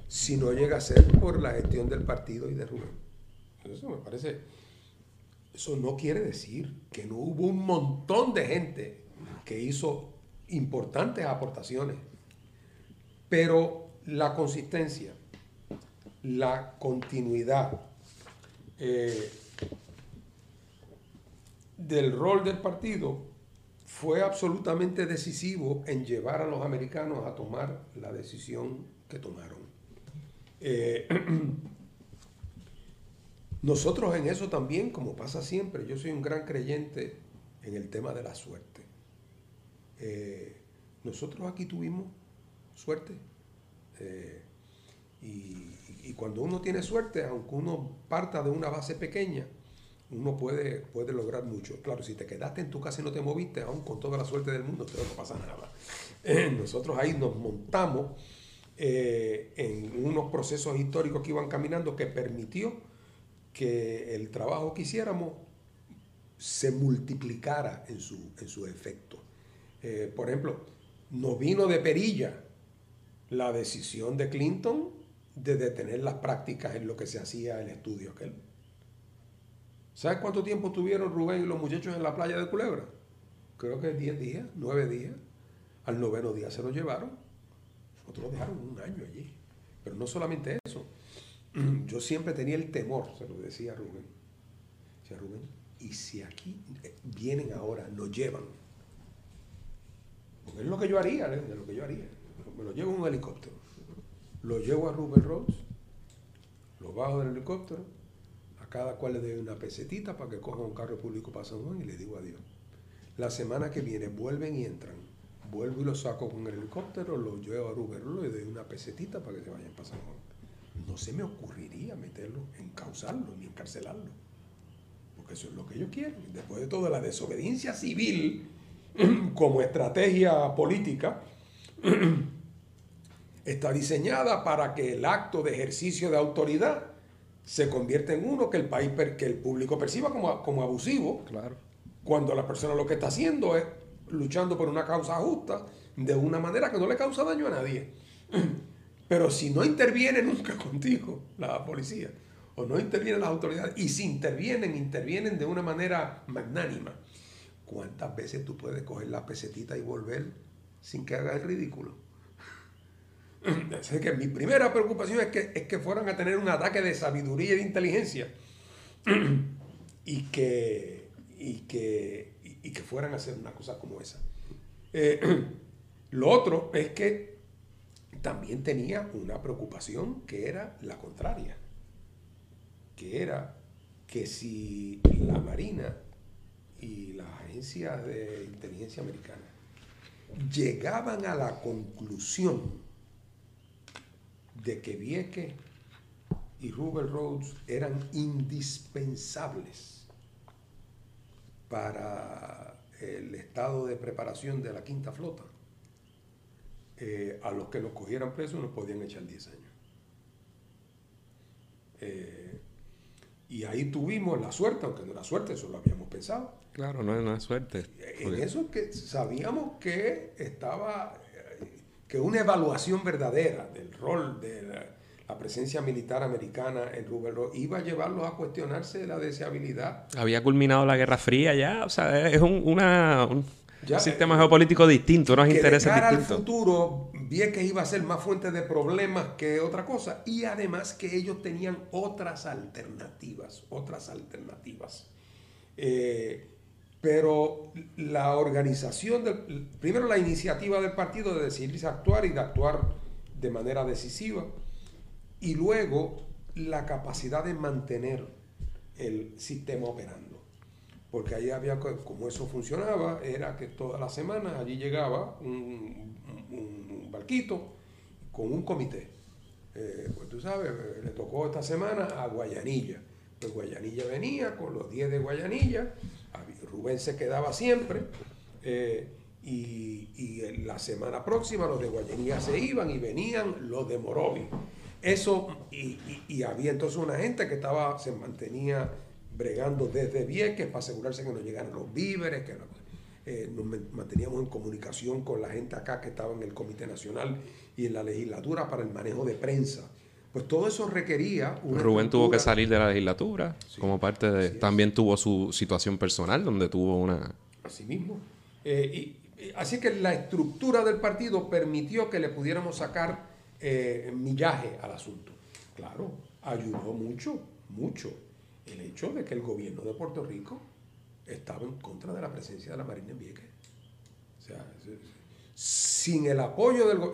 si no llega a ser por la gestión del partido y de Rubén. Eso me parece. Eso no quiere decir que no hubo un montón de gente que hizo importantes aportaciones, pero la consistencia, la continuidad eh, del rol del partido fue absolutamente decisivo en llevar a los americanos a tomar la decisión que tomaron. Eh, <clears throat> nosotros en eso también, como pasa siempre, yo soy un gran creyente en el tema de la suerte. Eh, nosotros aquí tuvimos suerte. Eh, y, cuando uno tiene suerte, aunque uno parta de una base pequeña, uno puede, puede lograr mucho. Claro, si te quedaste en tu casa y no te moviste, aún con toda la suerte del mundo, no pasa nada. <clears throat> nosotros ahí nos montamos eh, en unos procesos históricos que iban caminando que permitió que el trabajo que hiciéramos se multiplicara en su, en su efecto. Eh, por ejemplo, nos vino de perilla la decisión de Clinton de detener las prácticas en lo que se hacía el estudio aquel. ¿Sabes cuánto tiempo tuvieron Rubén y los muchachos en la playa de Culebra? Creo que 10 días, 9 días. Al noveno día se lo llevaron. Otros lo dejaron un año allí. Pero no solamente eso. <clears throat> Yo siempre tenía el temor, se lo decía Rubén. Decía Rubén, y si aquí eh, vienen ahora, nos llevan. Es lo que yo haría, es lo que yo haría. me lo llevo en un helicóptero, lo llevo a Rubén Rhodes, lo bajo del helicóptero, a cada cual le doy una pesetita para que coja un carro público para San Juan y le digo adiós. La semana que viene vuelven y entran. Vuelvo y lo saco con el helicóptero, lo llevo a Rhodes, le doy una pesetita para que se vayan Juan. No se me ocurriría meterlo, encauzarlo ni encarcelarlo. Porque eso es lo que ellos quieren. Después de todo, la desobediencia civil <clears throat> como estrategia política <clears throat> está diseñada para que el acto de ejercicio de autoridad se convierta en uno que el país que el público perciba como, como abusivo. Claro. Cuando la persona lo que está haciendo es luchando por una causa justa de una manera que no le causa daño a nadie. <clears throat> Pero si no interviene nunca <laughs> contigo la policía, o no intervienen las autoridades, y si intervienen, intervienen de una manera magnánima, ¿cuántas veces tú puedes coger la pesetita y volver sin que haga el ridículo? <clears throat> Así que mi primera preocupación es que, es que fueran a tener un ataque de sabiduría y de inteligencia <clears throat> y que, y que, y que fueran a hacer una cosa como esa. Eh, <clears throat> lo otro es que también tenía una preocupación que era la contraria, que era que si la Marina y las agencias de inteligencia americana llegaban a la conclusión de que Vieque y Rubel Rhodes eran indispensables para el estado de preparación de la quinta flota, eh, a los que los cogieran presos nos podían echar 10 años. Eh, y ahí tuvimos la suerte, aunque no era suerte, eso lo habíamos pensado. Claro, no, no es suerte. En eso que sabíamos que estaba, que una evaluación verdadera del rol de la, la presencia militar americana en Rubelro iba a llevarlos a cuestionarse la deseabilidad. Había culminado la Guerra Fría ya, o sea, es un, una, un Ya, sistema eh, geopolítico distinto, unos que de intereses cara al futuro Vieques iba a ser más fuente de problemas que otra cosa y además que ellos tenían otras alternativas, otras alternativas. Eh, pero la organización, del, primero la iniciativa del partido de decidirse actuar y de actuar de manera decisiva y luego la capacidad de mantener el sistema operando. Porque ahí había, co- como eso funcionaba, era que todas las semanas allí llegaba un, un barquito con un comité. Eh, pues tú sabes, eh, le tocó esta semana a Guayanilla. Pues Guayanilla venía con los 10 de Guayanilla, Rubén se quedaba siempre, eh, y, y en la semana próxima los de Guayanilla se iban y venían los de Morovi. Eso, y, y- y había entonces una gente que estaba, se mantenía bregando desde Vieques para asegurarse que no llegaran los víveres, que eh, nos man- manteníamos en comunicación con la gente acá que estaba en el Comité Nacional y en la legislatura para el manejo de prensa. Pues todo eso requería una Rubén tuvo que salir de la legislatura como parte de... También tuvo su situación personal, donde tuvo una... Así mismo. Eh, y- y- así que la estructura del partido permitió que le pudiéramos sacar eh, millaje al asunto. Claro, ayudó mucho, mucho el hecho de que el gobierno de Puerto Rico estaba en contra de la presencia de la Marina en Vieques. O sea, se- se- sin el apoyo del go-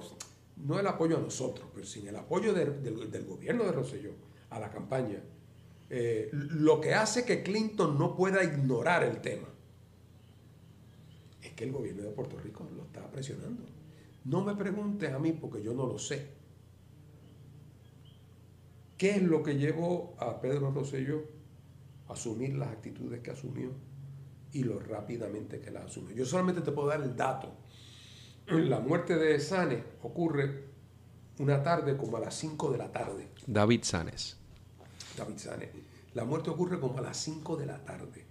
no el apoyo a nosotros, pero sin el apoyo de- del, del gobierno de Rosselló a la campaña, eh, lo que hace que Clinton no pueda ignorar el tema es que el gobierno de Puerto Rico lo está presionando. No me preguntes a mí porque yo no lo sé. ¿Qué es lo que llevó a Pedro Rosselló a asumir las actitudes que asumió y lo rápidamente que las asumió? Yo solamente te puedo dar el dato. La muerte de Sane ocurre una tarde como a las 5 de la tarde. David Sanes. David Sane. La muerte ocurre como a las 5 de la tarde.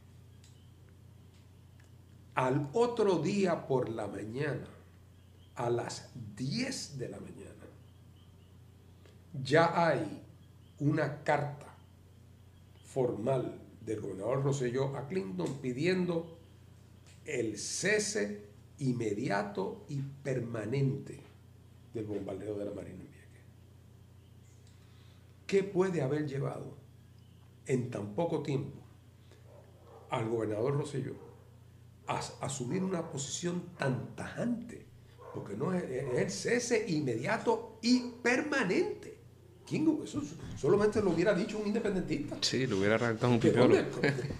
Al otro día por la mañana, a las 10 de la mañana, ya hay una carta formal del gobernador Rosselló a Clinton pidiendo el cese inmediato y permanente del bombardeo de la Marina en Vieques. ¿Qué puede haber llevado en tan poco tiempo al gobernador Rosselló a as- asumir una posición tan tajante porque no es, es el cese inmediato y permanente. ¿Quién, eso solamente lo hubiera dicho un independentista. Sí, lo hubiera arrancado un ¿De pipiolo.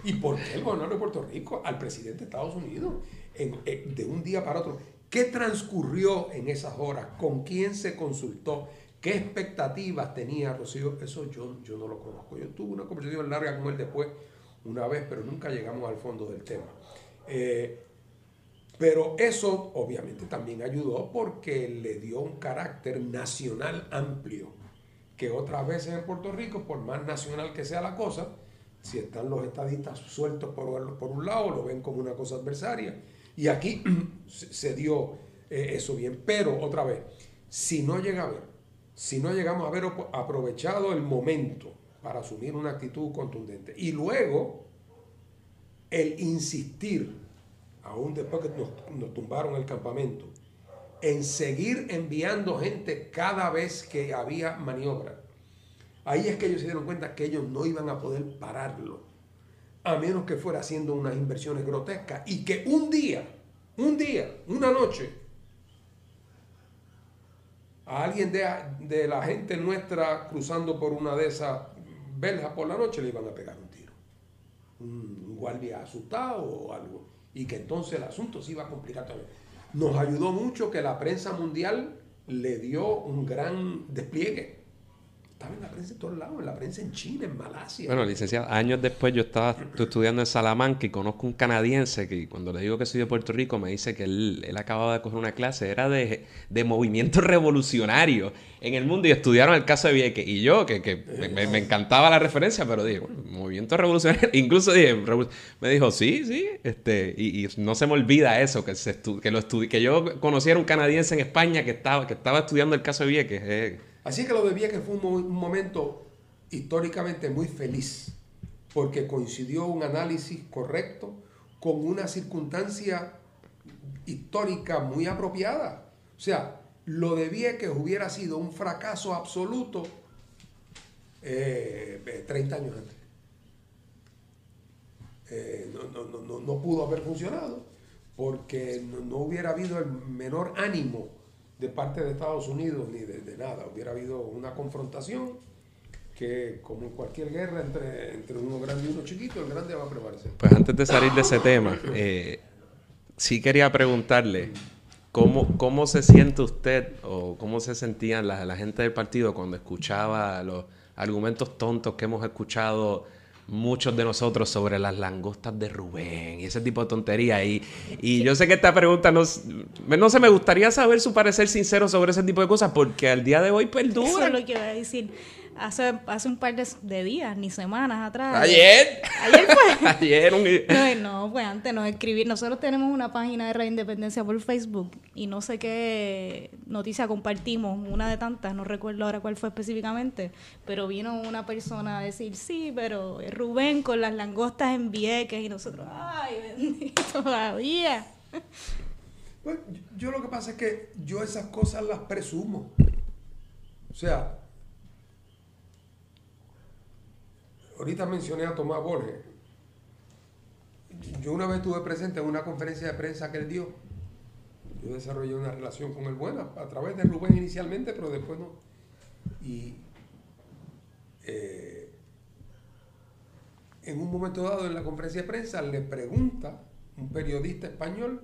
¿Y por qué el gobernador de Puerto Rico al presidente de Estados Unidos en- en- de un día para otro? ¿Qué transcurrió en esas horas? ¿Con quién se consultó? ¿Qué expectativas tenía Rocío? Eso yo, yo no lo conozco. Yo tuve una conversación larga con él después, una vez, pero nunca llegamos al fondo del tema. Eh, pero eso obviamente también ayudó porque le dio un carácter nacional amplio, que otras veces en Puerto Rico, por más nacional que sea la cosa, si están los estadistas sueltos por, por un lado, lo ven como una cosa adversaria. Y aquí <clears throat> se dio eh, eso bien. Pero otra vez, si no llega a ver, si no llegamos a haber aprovechado el momento para asumir una actitud contundente y luego el insistir, aún después que nos, tumbaron el campamento, en seguir enviando gente cada vez que había maniobra. Ahí es que ellos se dieron cuenta que ellos no iban a poder pararlo, a menos que fuera haciendo unas inversiones grotescas y que un día, un día, una noche, a alguien de, de la gente nuestra cruzando por una de esas verjas por la noche le iban a pegar un tiro. Un guardia asustado o algo. Y que entonces el asunto se iba a complicar también. Nos ayudó mucho que la prensa mundial le dio un gran despliegue. En todos lados, en la prensa en China, en Malasia. Bueno, licenciado, años después yo estaba estu- estudiando en Salamanca y conozco un canadiense que cuando le digo que soy de Puerto Rico me dice que él, él acababa de coger una clase, era de, de movimiento <laughs> revolucionario en el mundo y estudiaron el caso de Vieques. Y yo, que, que me, encantaba la referencia, pero dije, bueno, movimiento revolucionario, <laughs> incluso dije, me dijo, sí, sí, este, y, no se me olvida eso, que, se que, lo que yo conociera un canadiense en España que estaba, que estaba estudiando el caso de Vieques. eh, Así que lo de Vieques fue un, mo- un momento históricamente muy feliz, porque coincidió un análisis correcto con una circunstancia histórica muy apropiada. O sea, lo de Vieques hubiera sido un fracaso absoluto eh, eh, 30 años antes. Eh, no, no- no- no- pudo haber funcionado porque no hubiera habido el menor ánimo de parte de Estados Unidos ni de, nada. Hubiera habido una confrontación que, como en cualquier guerra entre, entre uno grande y uno chiquito, el grande va a prevalecer. Pues antes de salir de ese tema, eh, sí quería preguntarle cómo, cómo se siente usted o cómo se sentían la, la gente del partido cuando escuchaba los argumentos tontos que hemos escuchado muchos de nosotros sobre las langostas de Rubén y ese tipo de tonterías. Y, y yo sé que esta pregunta no, no sé, me gustaría saber su parecer sincero sobre ese tipo de cosas porque al día de hoy Eso perdura. es lo que iba a decir. Hace, hace un par de, de días, ni semanas atrás. Ayer. Ayer fue. <laughs> Ayer un... No, no, pues antes no escribir. Nosotros tenemos una página de Radio Independencia por Facebook y no sé qué noticia compartimos, una de tantas, no recuerdo ahora cuál fue específicamente, pero vino una persona a decir, sí, pero Rubén con las langostas en Vieques y nosotros, ay, bendito todavía. Pues, yo lo que pasa es que yo esas cosas las presumo. O sea, ahorita mencioné a Tomás Borges. Yo una vez estuve presente en una conferencia de prensa que él dio. Yo desarrollé una relación con él buena, a través de Rubén inicialmente, pero después no. Y eh, en un momento dado en la conferencia de prensa le pregunta un periodista español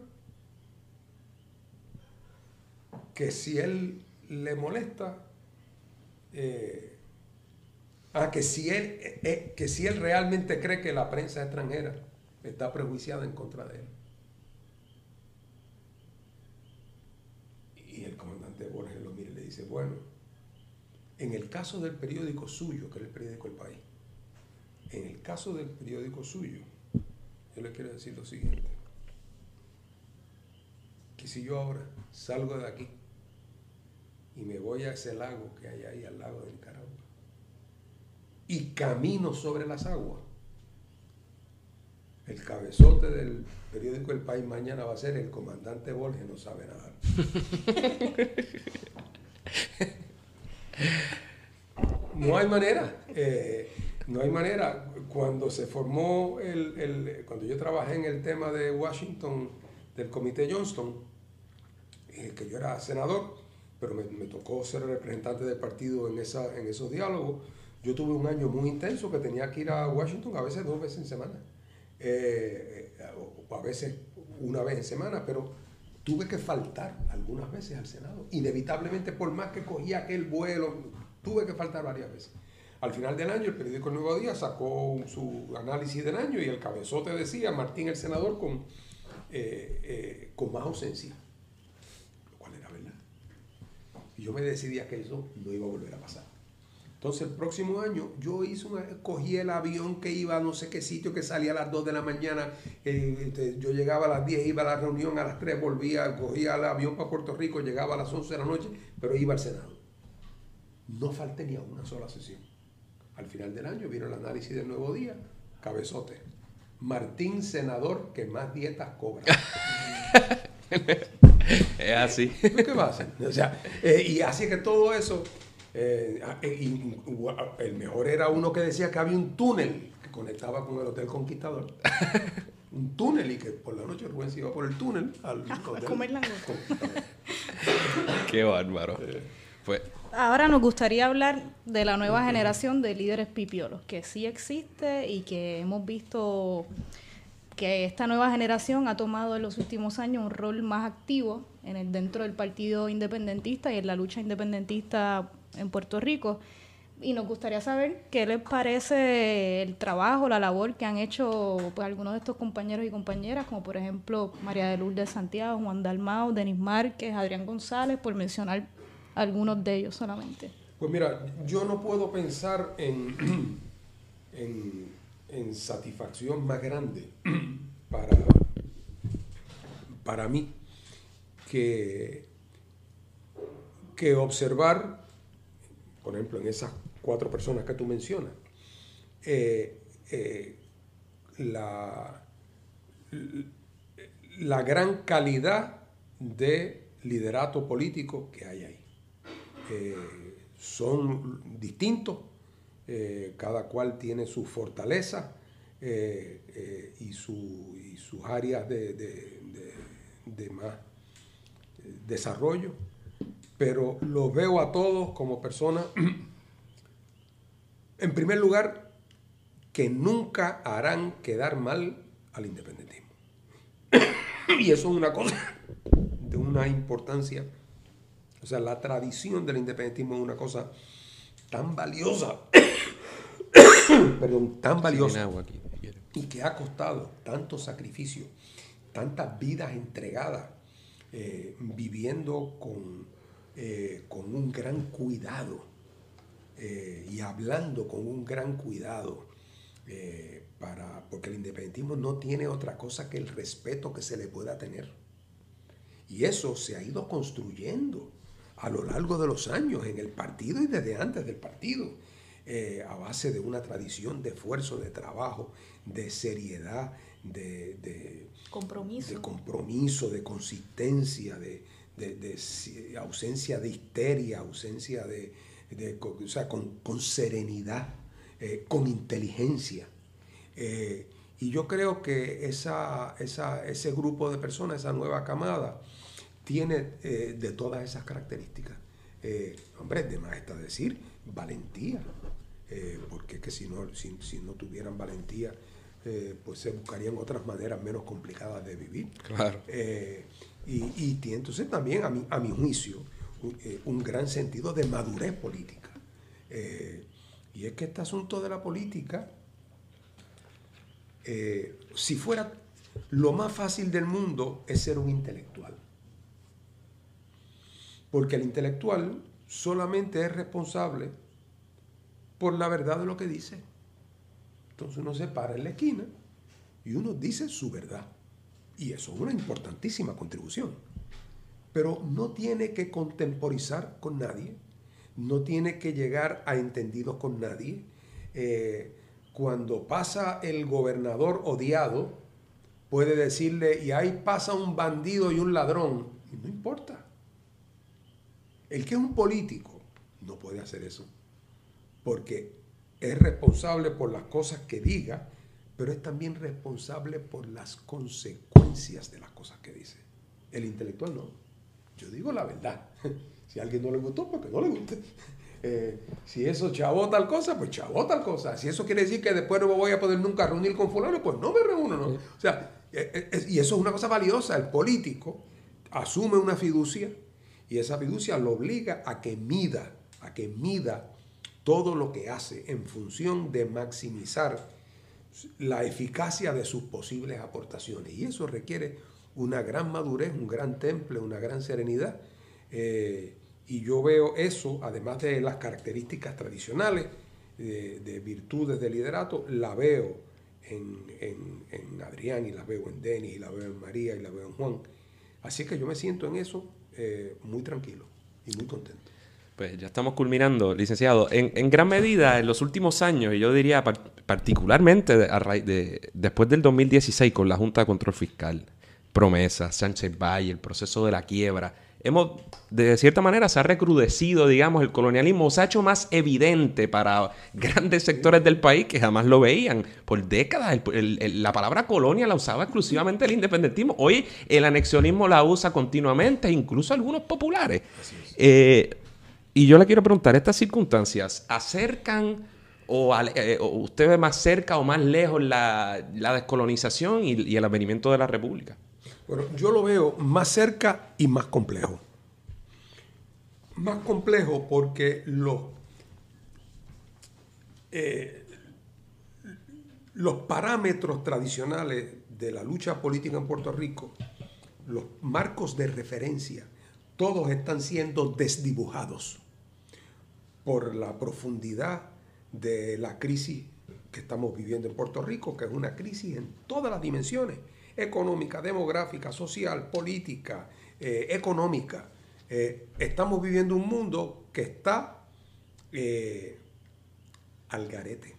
que si él le molesta, eh, ah, que, si él, eh, eh, que si él realmente cree que la prensa extranjera está prejuiciada en contra de él. Y el comandante Borges lo mira y le dice, bueno, en el caso del periódico suyo, que es el periódico El País, en el caso del periódico suyo, yo le quiero decir lo siguiente, que si yo ahora salgo de aquí y me voy a ese lago que hay ahí al lado de Nicaragua y camino sobre las aguas, el cabezote del periódico El País mañana va a ser el comandante Borges no sabe nadar. <laughs> No hay manera, eh, no hay manera. Cuando se formó el, el- cuando yo trabajé en el tema de Washington, del comité Johnston, eh, que yo era senador, pero me, tocó ser representante del partido en, esa, en esos diálogos. Yo tuve un año muy intenso que tenía que ir a Washington a veces dos veces en semana, eh, o a veces una vez en semana, pero tuve que faltar algunas veces al Senado. Inevitablemente, por más que cogía aquel vuelo, tuve que faltar varias veces. Al final del año, el periódico El Nuevo Día sacó su análisis del año y el cabezote decía Martín el senador con, eh, eh, con más ausencia, lo cual era verdad. Y yo me decidí que eso no iba a volver a pasar. Entonces el próximo año yo hice una, cogí el avión que iba a no sé qué sitio, que salía a las 2 de la mañana, eh, este, yo llegaba a las 10, iba a la reunión, a las 3 volvía, cogía el avión para Puerto Rico, llegaba a las 11 de la noche, pero iba al Senado. No falté ni a una sola sesión. Al final del año vino el análisis del nuevo día, cabezote. Martín, senador que más dietas cobra. <laughs> es así. ¿Qué pasa? O sea, eh, y así que todo eso eh, ah, eh, el mejor era uno que decía que había un túnel que conectaba con el Hotel Conquistador. <laughs> un túnel y que por la noche Rubén se iba por el túnel al a comer la Qué bárbaro. pues, Ahora nos gustaría hablar de la nueva generación de líderes pipiolos, que sí existe y que hemos visto que esta nueva generación ha tomado en los últimos años un rol más activo en el, dentro del partido independentista y en la lucha independentista en Puerto Rico. Y nos gustaría saber qué les parece el trabajo, la labor que han hecho pues, algunos de estos compañeros y compañeras, como por ejemplo María de Lourdes Santiago, Juan Dalmao, Denis Márquez, Adrián González, por mencionar algunos de ellos solamente. Pues mira, yo no puedo pensar en, <clears throat> en, satisfacción más grande <clears throat> para, para mí que, que observar por ejemplo, en esas cuatro personas que tú mencionas, eh, eh, la, la gran calidad de liderato político que hay ahí. Eh, son distintos, cada cual tiene su fortaleza y, sus áreas de, de más desarrollo pero los veo a todos como personas, <clears throat> en primer lugar, que nunca harán quedar mal al independentismo. <clears throat> y eso es una cosa de una importancia. O sea, la tradición del independentismo es una cosa tan valiosa, <clears throat> perdón, tan valiosa, y que ha costado tanto sacrificio, tantas vidas entregadas, eh, viviendo con eh, con un gran cuidado eh, y hablando con un gran cuidado, eh, para, porque el independentismo no tiene otra cosa que el respeto que se le pueda tener. Y eso se ha ido construyendo a lo largo de los años en el partido y desde antes del partido, a base de una tradición de esfuerzo, de trabajo, de seriedad, de, compromiso. de, compromiso, de consistencia, de, de, ausencia de histeria, ausencia de, o sea, con, serenidad, eh, con inteligencia. Eh, y yo creo que esa, ese grupo de personas, esa nueva camada, tiene eh, de todas esas características. hombre, de más está decir, valentía, porque es que si no, si, no tuvieran valentía, pues se buscarían otras maneras menos complicadas de vivir. Claro. Y, tiene entonces también, a mi, a juicio, eh, un, gran sentido de madurez política. Eh, y es que este asunto de la política, eh, si fuera lo más fácil del mundo, es ser un intelectual. Porque el intelectual solamente es responsable por la verdad de lo que dice. Entonces uno se para en la esquina y uno dice su verdad. Y eso es una importantísima contribución. Pero no tiene que contemporizar con nadie, no tiene que llegar a entendidos con nadie. Eh, cuando pasa el gobernador odiado, puede decirle, y ahí pasa un bandido y un ladrón, y no importa. El que es un político no puede hacer eso, porque es responsable por las cosas que diga, pero es también responsable por las consecuencias de las cosas que dice. El intelectual no. Yo digo la verdad. <laughs> Si a alguien no le gustó, pues que no le guste. <laughs> Eh, si eso chavó tal cosa, pues chavó tal cosa. Si eso quiere decir que después no me voy a poder nunca reunir con fulano, pues no me reúno. ¿no? O sea, eh, eh, y eso es una cosa valiosa. El político asume una fiducia y esa fiducia lo obliga a que mida, a que mida todo lo que hace en función de maximizar la eficacia de sus posibles aportaciones. Y eso requiere una gran madurez, un gran temple, una gran serenidad. Y yo veo eso, además de las características tradicionales de, virtudes de liderato, la veo en, Adrián y la veo en Denis y la veo en María y la veo en Juan. Así que yo me siento en eso eh, muy tranquilo y muy contento. Pues ya estamos culminando, licenciado. En, gran medida, en los últimos años, y yo diría particularmente después del 2016 con la Junta de Control Fiscal, promesas, Sánchez Valle, el proceso de la quiebra, hemos, de cierta manera, se ha recrudecido, digamos, el colonialismo, se ha hecho más evidente para grandes sectores del país que jamás lo veían. Por décadas, la palabra colonia la usaba exclusivamente el independentismo. Hoy el anexionismo la usa continuamente, incluso algunos populares. Eh, y yo le quiero preguntar, ¿estas circunstancias acercan o, eh, usted ve más cerca o más lejos la, descolonización y el advenimiento de la república? Bueno, yo lo veo más cerca y más complejo. Más complejo porque los, eh, los parámetros tradicionales de la lucha política en Puerto Rico, los marcos de referencia, todos están siendo desdibujados por la profundidad de la crisis que estamos viviendo en Puerto Rico, que es una crisis en todas las dimensiones económica, demográfica, social, política, eh, económica. Eh, estamos viviendo un mundo que está eh, al garete.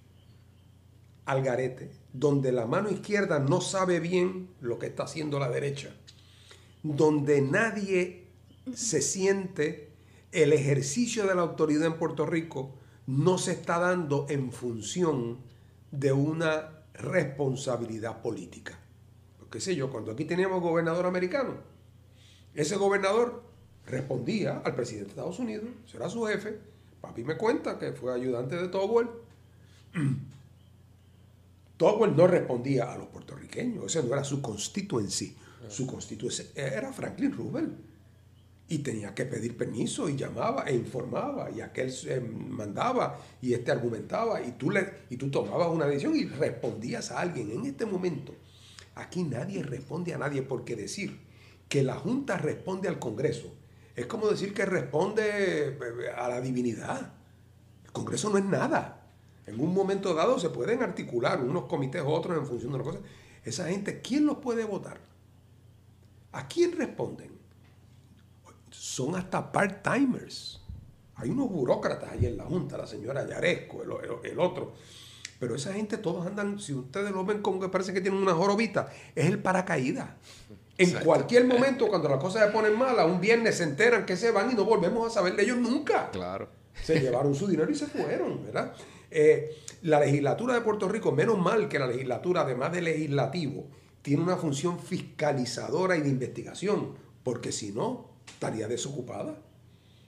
Al garete, donde la mano izquierda no sabe bien lo que está haciendo la derecha, donde nadie se siente el ejercicio de la autoridad en Puerto Rico no se está dando en función de una responsabilidad política qué sé yo, cuando aquí teníamos gobernador americano, ese gobernador respondía al presidente de Estados Unidos, será su jefe. Papi me cuenta que fue ayudante de Togwell. <clears throat> Togwell no respondía a los puertorriqueños, ese no era su constituency. Su constituency era Franklin Roosevelt. Y tenía que pedir permiso y llamaba e informaba y aquel mandaba y este argumentaba y tú, le, y tú tomabas una decisión y respondías a alguien. En este momento, Aquí nadie responde a nadie porque decir que la Junta responde al Congreso es como decir que responde eh, a la divinidad. El Congreso no es nada. En un momento dado se pueden articular unos comités otros en función de las cosas. Esa gente, ¿quién los puede votar? ¿A quién responden? Son hasta part-timers. Hay unos burócratas ahí en la Junta, la señora Yaresco, el otro. Pero esa gente todos andan, si ustedes lo ven como que parece que tienen una jorobita, es el paracaídas. En cualquier momento, cuando las cosas se ponen malas, un viernes se enteran que se van y no volvemos a saber de ellos nunca. Claro. Se llevaron su dinero y se fueron, ¿verdad? Eh, la legislatura de Puerto Rico, menos mal que la legislatura, además de legislativo, tiene una función fiscalizadora y de investigación, porque si no, estaría desocupada.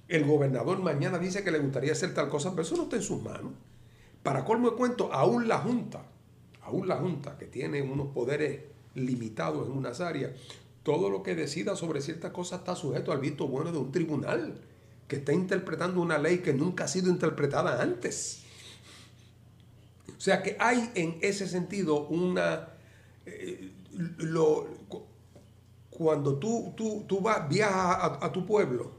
El gobernador mañana dice que le gustaría hacer tal cosa, pero eso no está en sus manos. Para colmo de cuento, aún la Junta, aún la Junta, que tiene unos poderes limitados en unas áreas, todo lo que decida sobre ciertas cosas está sujeto al visto bueno de un tribunal que está interpretando una ley que nunca ha sido interpretada antes. O sea que hay en ese sentido una... Eh, cuando tú, tú, tú vas, viajas a, tu pueblo,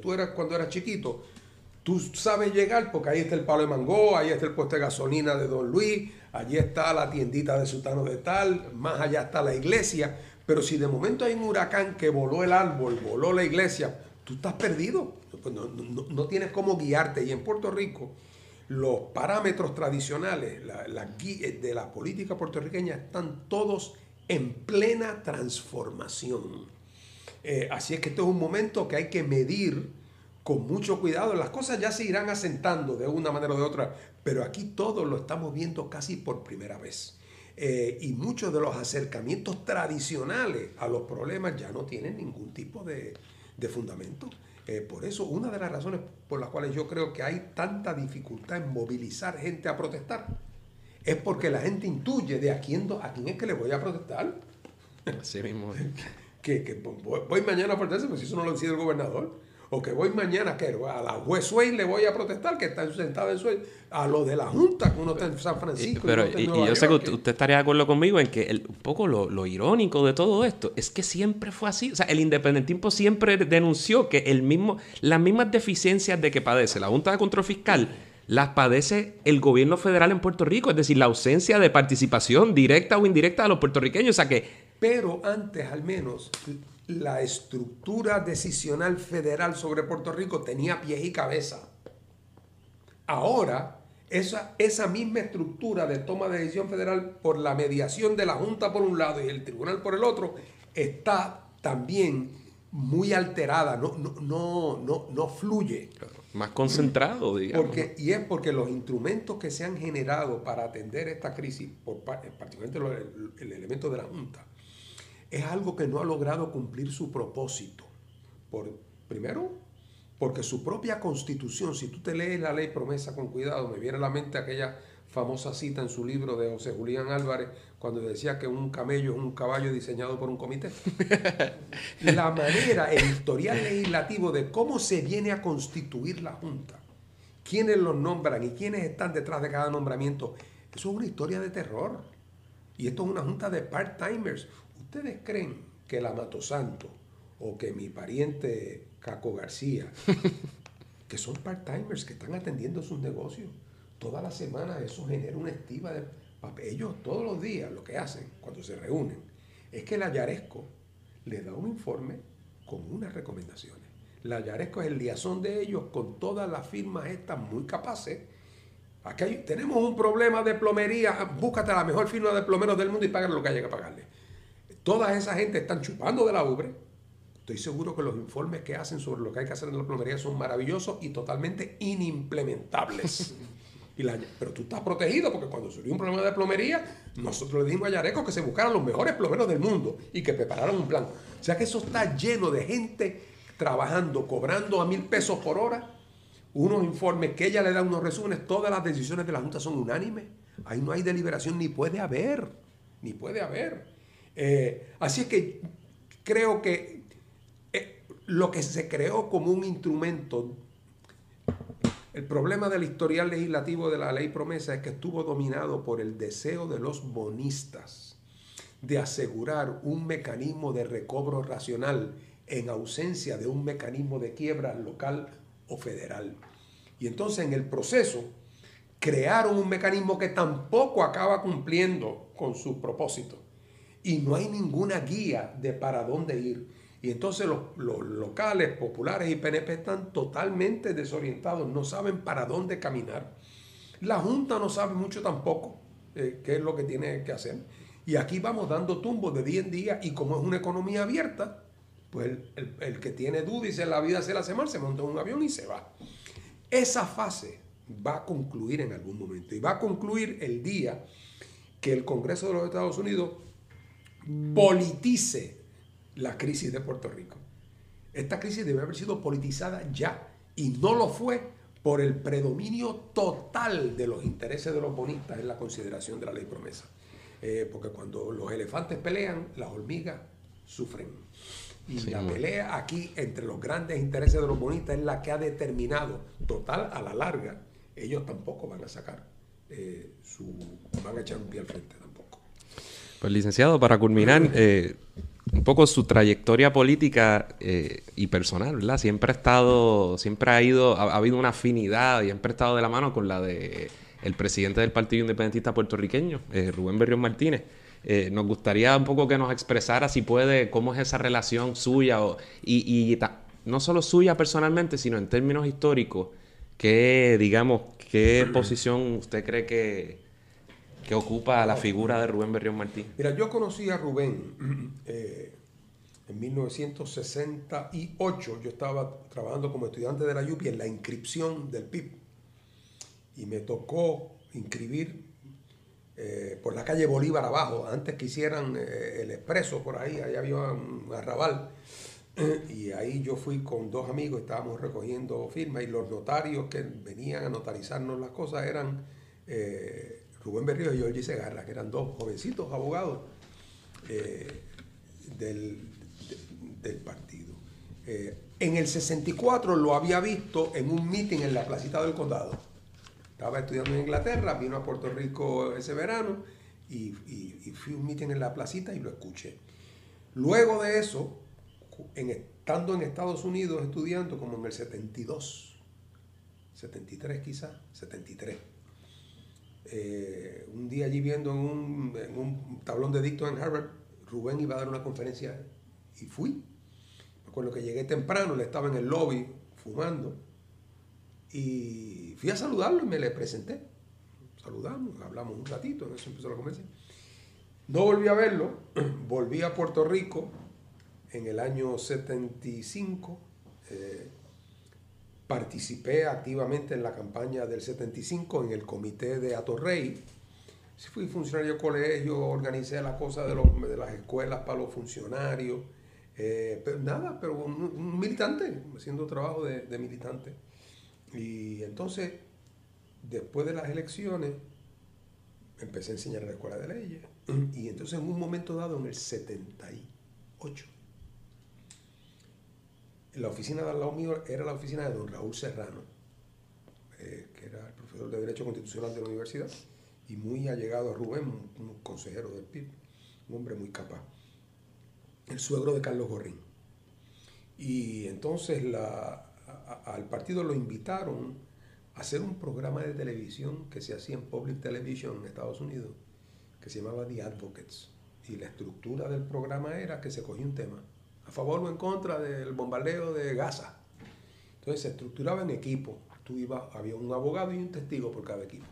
tú eras cuando eras chiquito, Tú sabes llegar porque ahí está el palo de mango, ahí está el puesto de gasolina de Don Luis, allí está la tiendita de Sultano de Tal, más allá está la iglesia. Pero si de momento hay un huracán que voló el árbol, voló la iglesia, tú estás perdido. Pues no, tienes cómo guiarte. Y en Puerto Rico, los parámetros tradicionales la, de la política puertorriqueña están todos en plena transformación. Eh, así es que este es un momento que hay que medir con mucho cuidado. Las cosas ya se irán asentando de una manera o de otra, pero aquí todo lo estamos viendo casi por primera vez. Eh, y muchos de los acercamientos tradicionales a los problemas ya no tienen ningún tipo de, de fundamento. Eh, por eso, una de las razones por las cuales yo creo que hay tanta dificultad en movilizar gente a protestar es porque la gente intuye de a quién, a quién es que le voy a protestar. Así mismo. <laughs> que, voy, mañana a protestar, pues si eso no lo decide el gobernador o que voy mañana que a la juez Suey le voy a protestar, que está sentada en Suey, a lo de la Junta, que uno está en San Francisco. Pero, y, yo sé que usted, estaría de acuerdo conmigo en que un poco lo, irónico de todo esto es que siempre fue así. O sea, el independentismo siempre denunció que el mismo, las mismas deficiencias de que padece la Junta de Control Fiscal las padece el gobierno federal en Puerto Rico, es decir, la ausencia de participación directa o indirecta de los puertorriqueños. O sea que. Pero antes, al menos, la estructura decisional federal sobre Puerto Rico tenía pies y cabeza. Ahora, esa, esa misma estructura de toma de decisión federal por la mediación de la Junta por un lado y el Tribunal por el otro, está también muy alterada, no, no, no, no, fluye. Más concentrado, digamos. Porque, y es porque los instrumentos que se han generado para atender esta crisis, por, particularmente el elemento de la Junta, es algo que no ha logrado cumplir su propósito. Por, primero, porque su propia constitución, si tú te lees la ley promesa con cuidado, me viene a la mente aquella famosa cita en su libro de José Julián Álvarez, cuando decía que un camello es un caballo diseñado por un comité. <laughs> la manera, el historial legislativo de cómo se viene a constituir la Junta, quiénes los nombran y quiénes están detrás de cada nombramiento, eso es una historia de terror. Y esto es una junta de part-timers, ¿Ustedes creen que la Santo o que mi pariente Caco García, <laughs> que son part-timers que están atendiendo sus negocios, toda la semana eso genera una estima de papel. Ellos todos los días lo que hacen cuando se reúnen es que la Yaresco les da un informe con unas recomendaciones. La Yaresco es el liazón de ellos con todas las firmas estas muy capaces. Aquí tenemos un problema de plomería, búscate la mejor firma de plomeros del mundo y págale lo que haya que pagarle. Toda esa gente están chupando de la ubre. Estoy seguro que los informes que hacen sobre lo que hay que hacer en la plomería son maravillosos y totalmente inimplementables. <laughs> Pero tú estás protegido porque cuando surgió un problema de plomería, nosotros le dijimos a Yareco que se buscaran los mejores plomeros del mundo y que prepararan un plan. O sea que eso está lleno de gente trabajando, cobrando a mil pesos por hora, unos informes que ella le da unos resúmenes, todas las decisiones de la Junta son unánimes. Ahí no hay deliberación, ni puede haber, ni puede haber. Eh, así es que creo que eh, lo que se creó como un instrumento, el problema del historial legislativo de la ley promesa es que estuvo dominado por el deseo de los bonistas de asegurar un mecanismo de recobro racional en ausencia de un mecanismo de quiebra local o federal. Y entonces en el proceso crearon un mecanismo que tampoco acaba cumpliendo con su propósito y no hay ninguna guía de para dónde ir. Y entonces los, locales, populares y PNP están totalmente desorientados, no saben para dónde caminar. La Junta no sabe mucho tampoco eh, qué es lo que tiene que hacer. Y aquí vamos dando tumbos de día en día y como es una economía abierta, pues el, que tiene duda y se la vida se la hace mal, se monta en un avión y se va. Esa fase va a concluir en algún momento y va a concluir el día que el Congreso de los Estados Unidos politice la crisis de Puerto Rico. Esta crisis debe haber sido politizada ya y no lo fue por el predominio total de los intereses de los bonistas en la consideración de la ley promesa. Eh, porque cuando los elefantes pelean, las hormigas sufren. Y la pelea aquí entre los grandes intereses de los bonistas es la que ha determinado, total, a la larga, ellos tampoco van a sacar eh, su, van a echar un pie al frente. Pues licenciado, para culminar, eh, <laughs> un poco su trayectoria política eh, y personal, ¿verdad? Siempre ha estado, siempre ha ido, ha, habido una afinidad y siempre ha estado de la mano con la de el presidente del Partido Independentista puertorriqueño, eh, Rubén Berrión Martínez. nos gustaría un poco que nos expresara, si puede, cómo es esa relación suya y, y no solo suya personalmente, sino en términos históricos, qué, digamos, qué posición usted cree que, ¿Qué ocupa la figura de Rubén Berrión Martín? Mira, yo conocí a Rubén <clears throat> eh, en 1968. Yo estaba trabajando como estudiante de la UPI en la inscripción del PIB. Y me tocó inscribir eh, por la calle Bolívar abajo, antes que hicieran eh, el expreso por ahí, ahí había un arrabal. <clears throat> Y ahí yo fui con dos amigos, estábamos recogiendo firmas y los notarios que venían a notarizarnos las cosas eran Rubén Berrío y Jorge Segarra, que eran dos jovencitos abogados eh, del, del, partido. Eh, en el 64 lo había visto en un meeting en la placita del condado. Estaba estudiando en Inglaterra, vino a Puerto Rico ese verano y, fui a un meeting en la placita y lo escuché. Luego de eso, estando en Estados Unidos estudiando como en el 72, 73 quizás, 73. Eh, un día allí viendo en un, tablón de dictos en Harvard, Rubén iba a dar una conferencia y fui. Me acuerdo que llegué temprano, le estaba en el lobby fumando y fui a saludarlo y me le presenté. Saludamos, hablamos un ratito, en eso empezó la conversación. No volví a verlo, <clears throat> volví a Puerto Rico en el año 75. Eh, participé activamente en la campaña del 75 en el comité de Atorrey. Fui funcionario de colegio, organicé la cosa de, las escuelas para los funcionarios. Eh, nada, pero un, militante, haciendo trabajo de, de militante. Y entonces, después de las elecciones, empecé a enseñar en la escuela de leyes. Y entonces en un momento dado, en el 78, la oficina de al lado mío era la oficina de don Raúl Serrano, eh, que era el profesor de Derecho Constitucional de la universidad y muy allegado a Rubén, un, consejero del PIB, un hombre muy capaz. El suegro de Carlos Gorrín. Y entonces al partido lo invitaron a hacer un programa de televisión que se hacía en Public Television en Estados Unidos, que se llamaba The Advocates. Y la estructura del programa era que se cogía un tema, favor o en contra del bombardeo de Gaza. Entonces se estructuraba en equipo. Tú ibas, había un abogado y un testigo por cada equipo.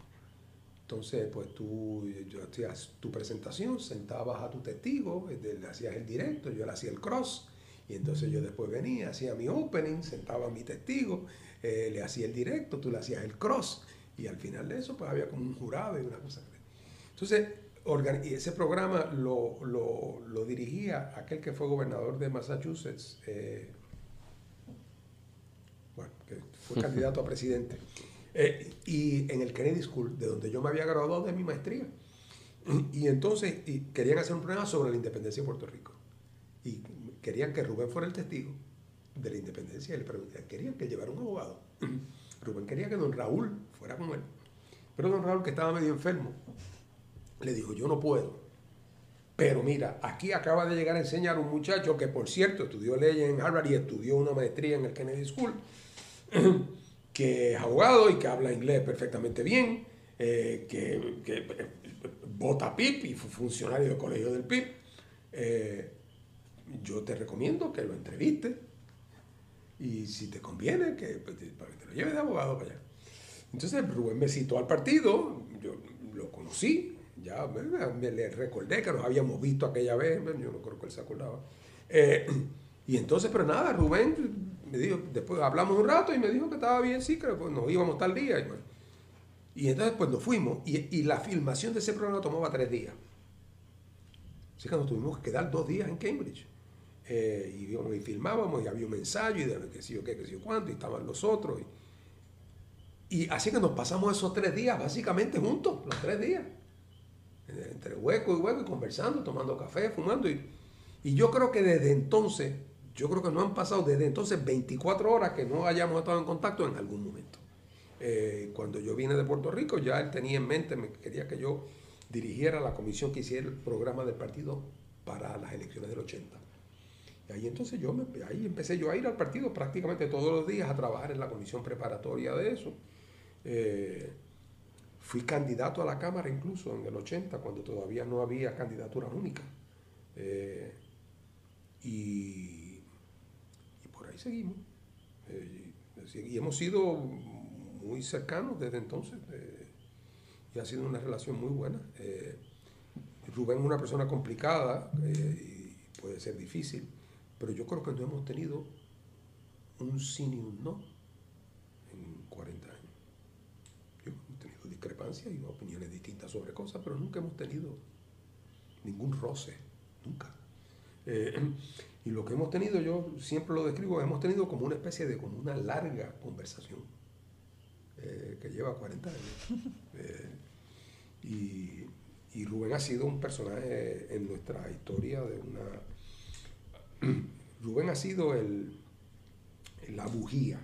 Entonces, pues tú hacías tu presentación, sentabas a tu testigo, le hacías el directo, yo le hacía el cross, y entonces yo después venía, hacía mi opening, sentaba a mi testigo, eh, le hacía el directo, tú le hacías el cross, y al final de eso, pues había como un jurado y una cosa. Entonces, ese programa lo, lo, dirigía aquel que fue gobernador de Massachusetts, eh, bueno, que fue <laughs> candidato a presidente, eh, y en el Kennedy School, de donde yo me había graduado de mi maestría. <clears throat> Y, entonces querían hacer un programa sobre la independencia de Puerto Rico. Y querían que Rubén fuera el testigo de la independencia. Y le pregunté, querían que llevara un abogado. <clears throat> Rubén quería que don Raúl fuera con él. Pero don Raúl, que estaba medio enfermo, le dijo, yo no puedo. Pero mira, aquí acaba de llegar a enseñar un muchacho que, por cierto, estudió leyes en Harvard y estudió una maestría en el Kennedy School, <clears throat> que es abogado y que habla inglés perfectamente bien, eh, que, que, vota PIP y fue funcionario del colegio del PIB. Eh, yo te recomiendo que lo entrevistes y si te conviene, que, pues, que te lo lleves de abogado para allá. Entonces Rubén me citó al partido, yo lo conocí, ya me, le recordé que nos habíamos visto aquella vez, yo no creo que él se acordaba. Eh, <clears throat> y entonces, pero nada, Rubén me dijo, después hablamos un rato y me dijo que estaba bien, sí, que pues, nos íbamos tal día. Y, entonces pues nos fuimos y, la filmación de ese programa tomaba tres días. Así que nos tuvimos que quedar dos días en Cambridge. Eh, y, y filmábamos y había un ensayo y de qué sé yo qué, qué sé yo cuánto, y estaban los otros. Y, y así que nos pasamos esos tres días básicamente juntos, los tres días entre hueco y hueco y conversando, tomando café, fumando. Y, y yo creo que desde entonces, yo creo que no han pasado desde entonces 24 horas que no hayamos estado en contacto en algún momento. Eh, cuando yo vine de Puerto Rico, ya él tenía en mente, me quería que yo dirigiera la comisión que hiciera el programa del partido para las elecciones del 80. Y ahí entonces yo me, ahí empecé yo a ir al partido prácticamente todos los días a trabajar en la comisión preparatoria de eso. Eh, Fui candidato a la Cámara incluso en el 80, cuando todavía no había candidatura única. Eh, y, por ahí seguimos. Eh, y hemos sido muy cercanos desde entonces. Eh, y ha sido una relación muy buena. Rubén es una persona complicada y puede ser difícil, pero yo creo que no hemos tenido un sí ni un no en 40 años y opiniones distintas sobre cosas, pero nunca hemos tenido ningún roce, nunca. Eh, <clears throat> y lo que hemos tenido, yo siempre lo describo, hemos tenido como una especie de, como una larga conversación eh, que lleva 40 años. <laughs> y, y Rubén ha sido un personaje en nuestra historia de una... <clears throat> Rubén ha sido el, la bujía,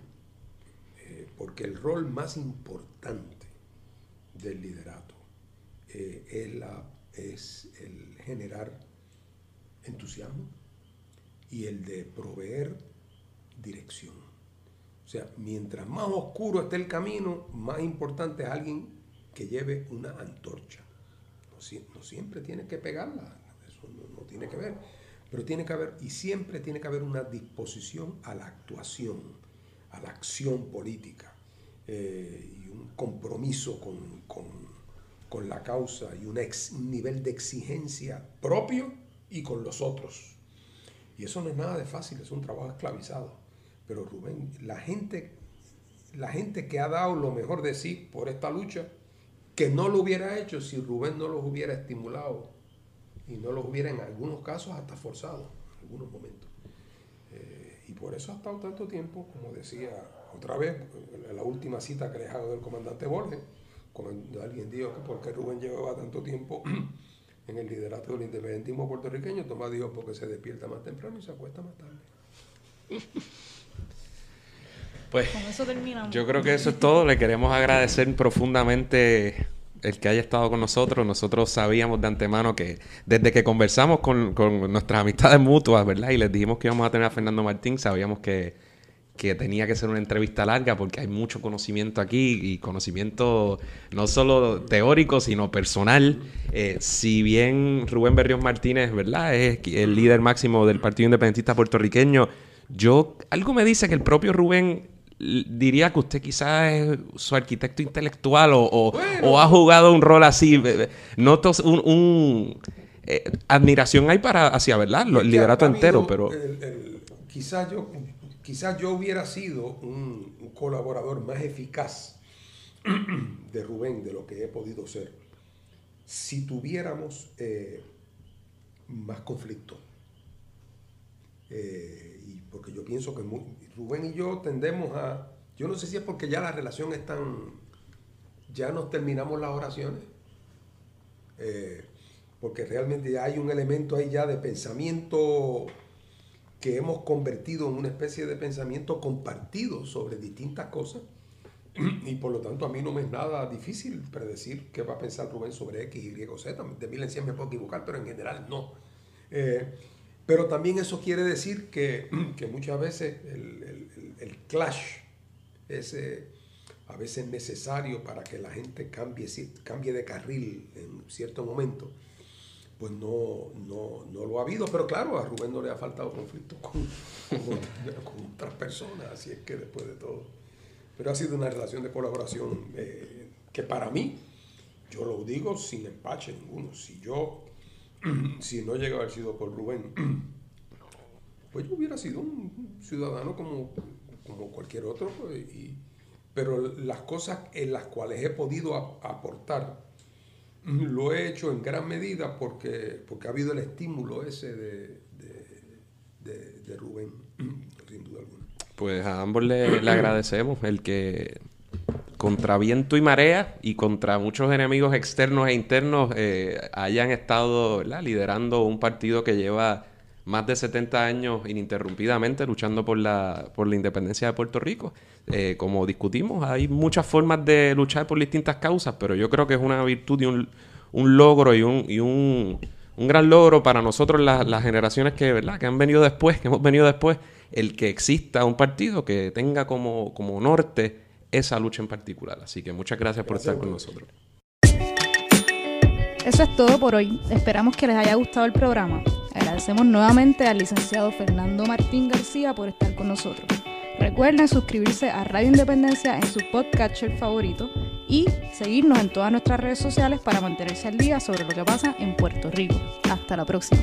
eh, porque el rol más importante del liderato eh, es, la, es el generar entusiasmo y el de proveer dirección. O sea, mientras más oscuro esté el camino, más importante es alguien que lleve una antorcha. No, siempre tiene que pegarla, eso no, no tiene que ver, pero tiene que haber, y siempre tiene que haber una disposición a la actuación, a la acción política, eh, y un compromiso con, con, la causa y un, un nivel de exigencia propio y con los otros. Y eso no es nada de fácil, es un trabajo esclavizado. Pero Rubén, la gente, la gente que ha dado lo mejor de sí por esta lucha, que no lo hubiera hecho si Rubén no los hubiera estimulado y no los hubiera en algunos casos hasta forzado, en algunos momentos. Eh, y por eso ha estado tanto tiempo, como decía otra vez, en la última cita que les hago del comandante Borges, cuando alguien dijo que porque Rubén llevaba tanto tiempo <clears throat> en el liderato del independentismo puertorriqueño, Tomás dijo porque se despierta más temprano y se acuesta más tarde. <laughs> Pues yo creo que eso es todo. Le queremos agradecer profundamente el que haya estado con nosotros. Nosotros sabíamos de antemano que desde que conversamos con, con nuestras amistades mutuas, ¿verdad? Y les dijimos que íbamos a tener a Fernando Martín, sabíamos que, que tenía que ser una entrevista larga porque hay mucho conocimiento aquí y conocimiento no solo teórico, sino personal. Eh, si bien Rubén Berrios Martínez, ¿verdad? Es el líder máximo del Partido Independentista puertorriqueño, yo, algo me dice que el propio Rubén diría que usted quizás es su arquitecto intelectual o, ha jugado un rol así. Noto un, eh, admiración hay para hacia, ¿verdad? El liderato entero, pero... quizás yo, quizás yo hubiera sido un, colaborador más eficaz <clears throat> de Rubén de lo que he podido ser si tuviéramos eh, más conflicto. Eh, y porque yo pienso que Rubén y yo tendemos a, yo no sé si es porque ya la relación es tan, ya nos terminamos las oraciones, eh, porque realmente hay un elemento ahí ya de pensamiento que hemos convertido en una especie de pensamiento compartido sobre distintas cosas. Y por lo tanto a mí no me es nada difícil predecir qué va a pensar Rubén sobre X, Y, Z. De mil en cien me puedo equivocar, pero en general no. Eh, pero también eso quiere decir que, muchas veces el, clash es eh, a veces necesario para que la gente cambie, cambie de carril en cierto momento. Pues no, no, lo ha habido, pero claro, a Rubén no le ha faltado conflicto con, otras personas, así es que después de todo. Pero ha sido una relación de colaboración eh, que para mí, yo lo digo sin empache ninguno, si yo <clears throat> si no llega a haber sido por Rubén, <clears throat> pues yo hubiera sido un ciudadano como, como cualquier otro, pues, pero las cosas en las cuales he podido aportar, <clears throat> lo he hecho en gran medida porque, porque ha habido el estímulo ese de, de, Rubén, <clears throat> sin duda alguna. Pues a ambos le, agradecemos el que contra viento y marea y contra muchos enemigos externos e internos eh, hayan estado liderando un partido que lleva más de 70 años ininterrumpidamente luchando por la, por la independencia de Puerto Rico. Eh, como discutimos, hay muchas formas de luchar por distintas causas, pero yo creo que es una virtud y un, un logro y un, y un, un gran logro para nosotros las generaciones que, ¿verdad? que han venido después, que hemos venido después, el que exista un partido que tenga como, como norte esa lucha en particular. Así que muchas gracias, por estar con nosotros. Eso es todo por hoy. Esperamos que les haya gustado el programa. Agradecemos nuevamente al licenciado Fernando Martín García por estar con nosotros. Recuerden suscribirse a Radio Independencia en su podcatcher favorito y seguirnos en todas nuestras redes sociales para mantenerse al día sobre lo que pasa en Puerto Rico. Hasta la próxima.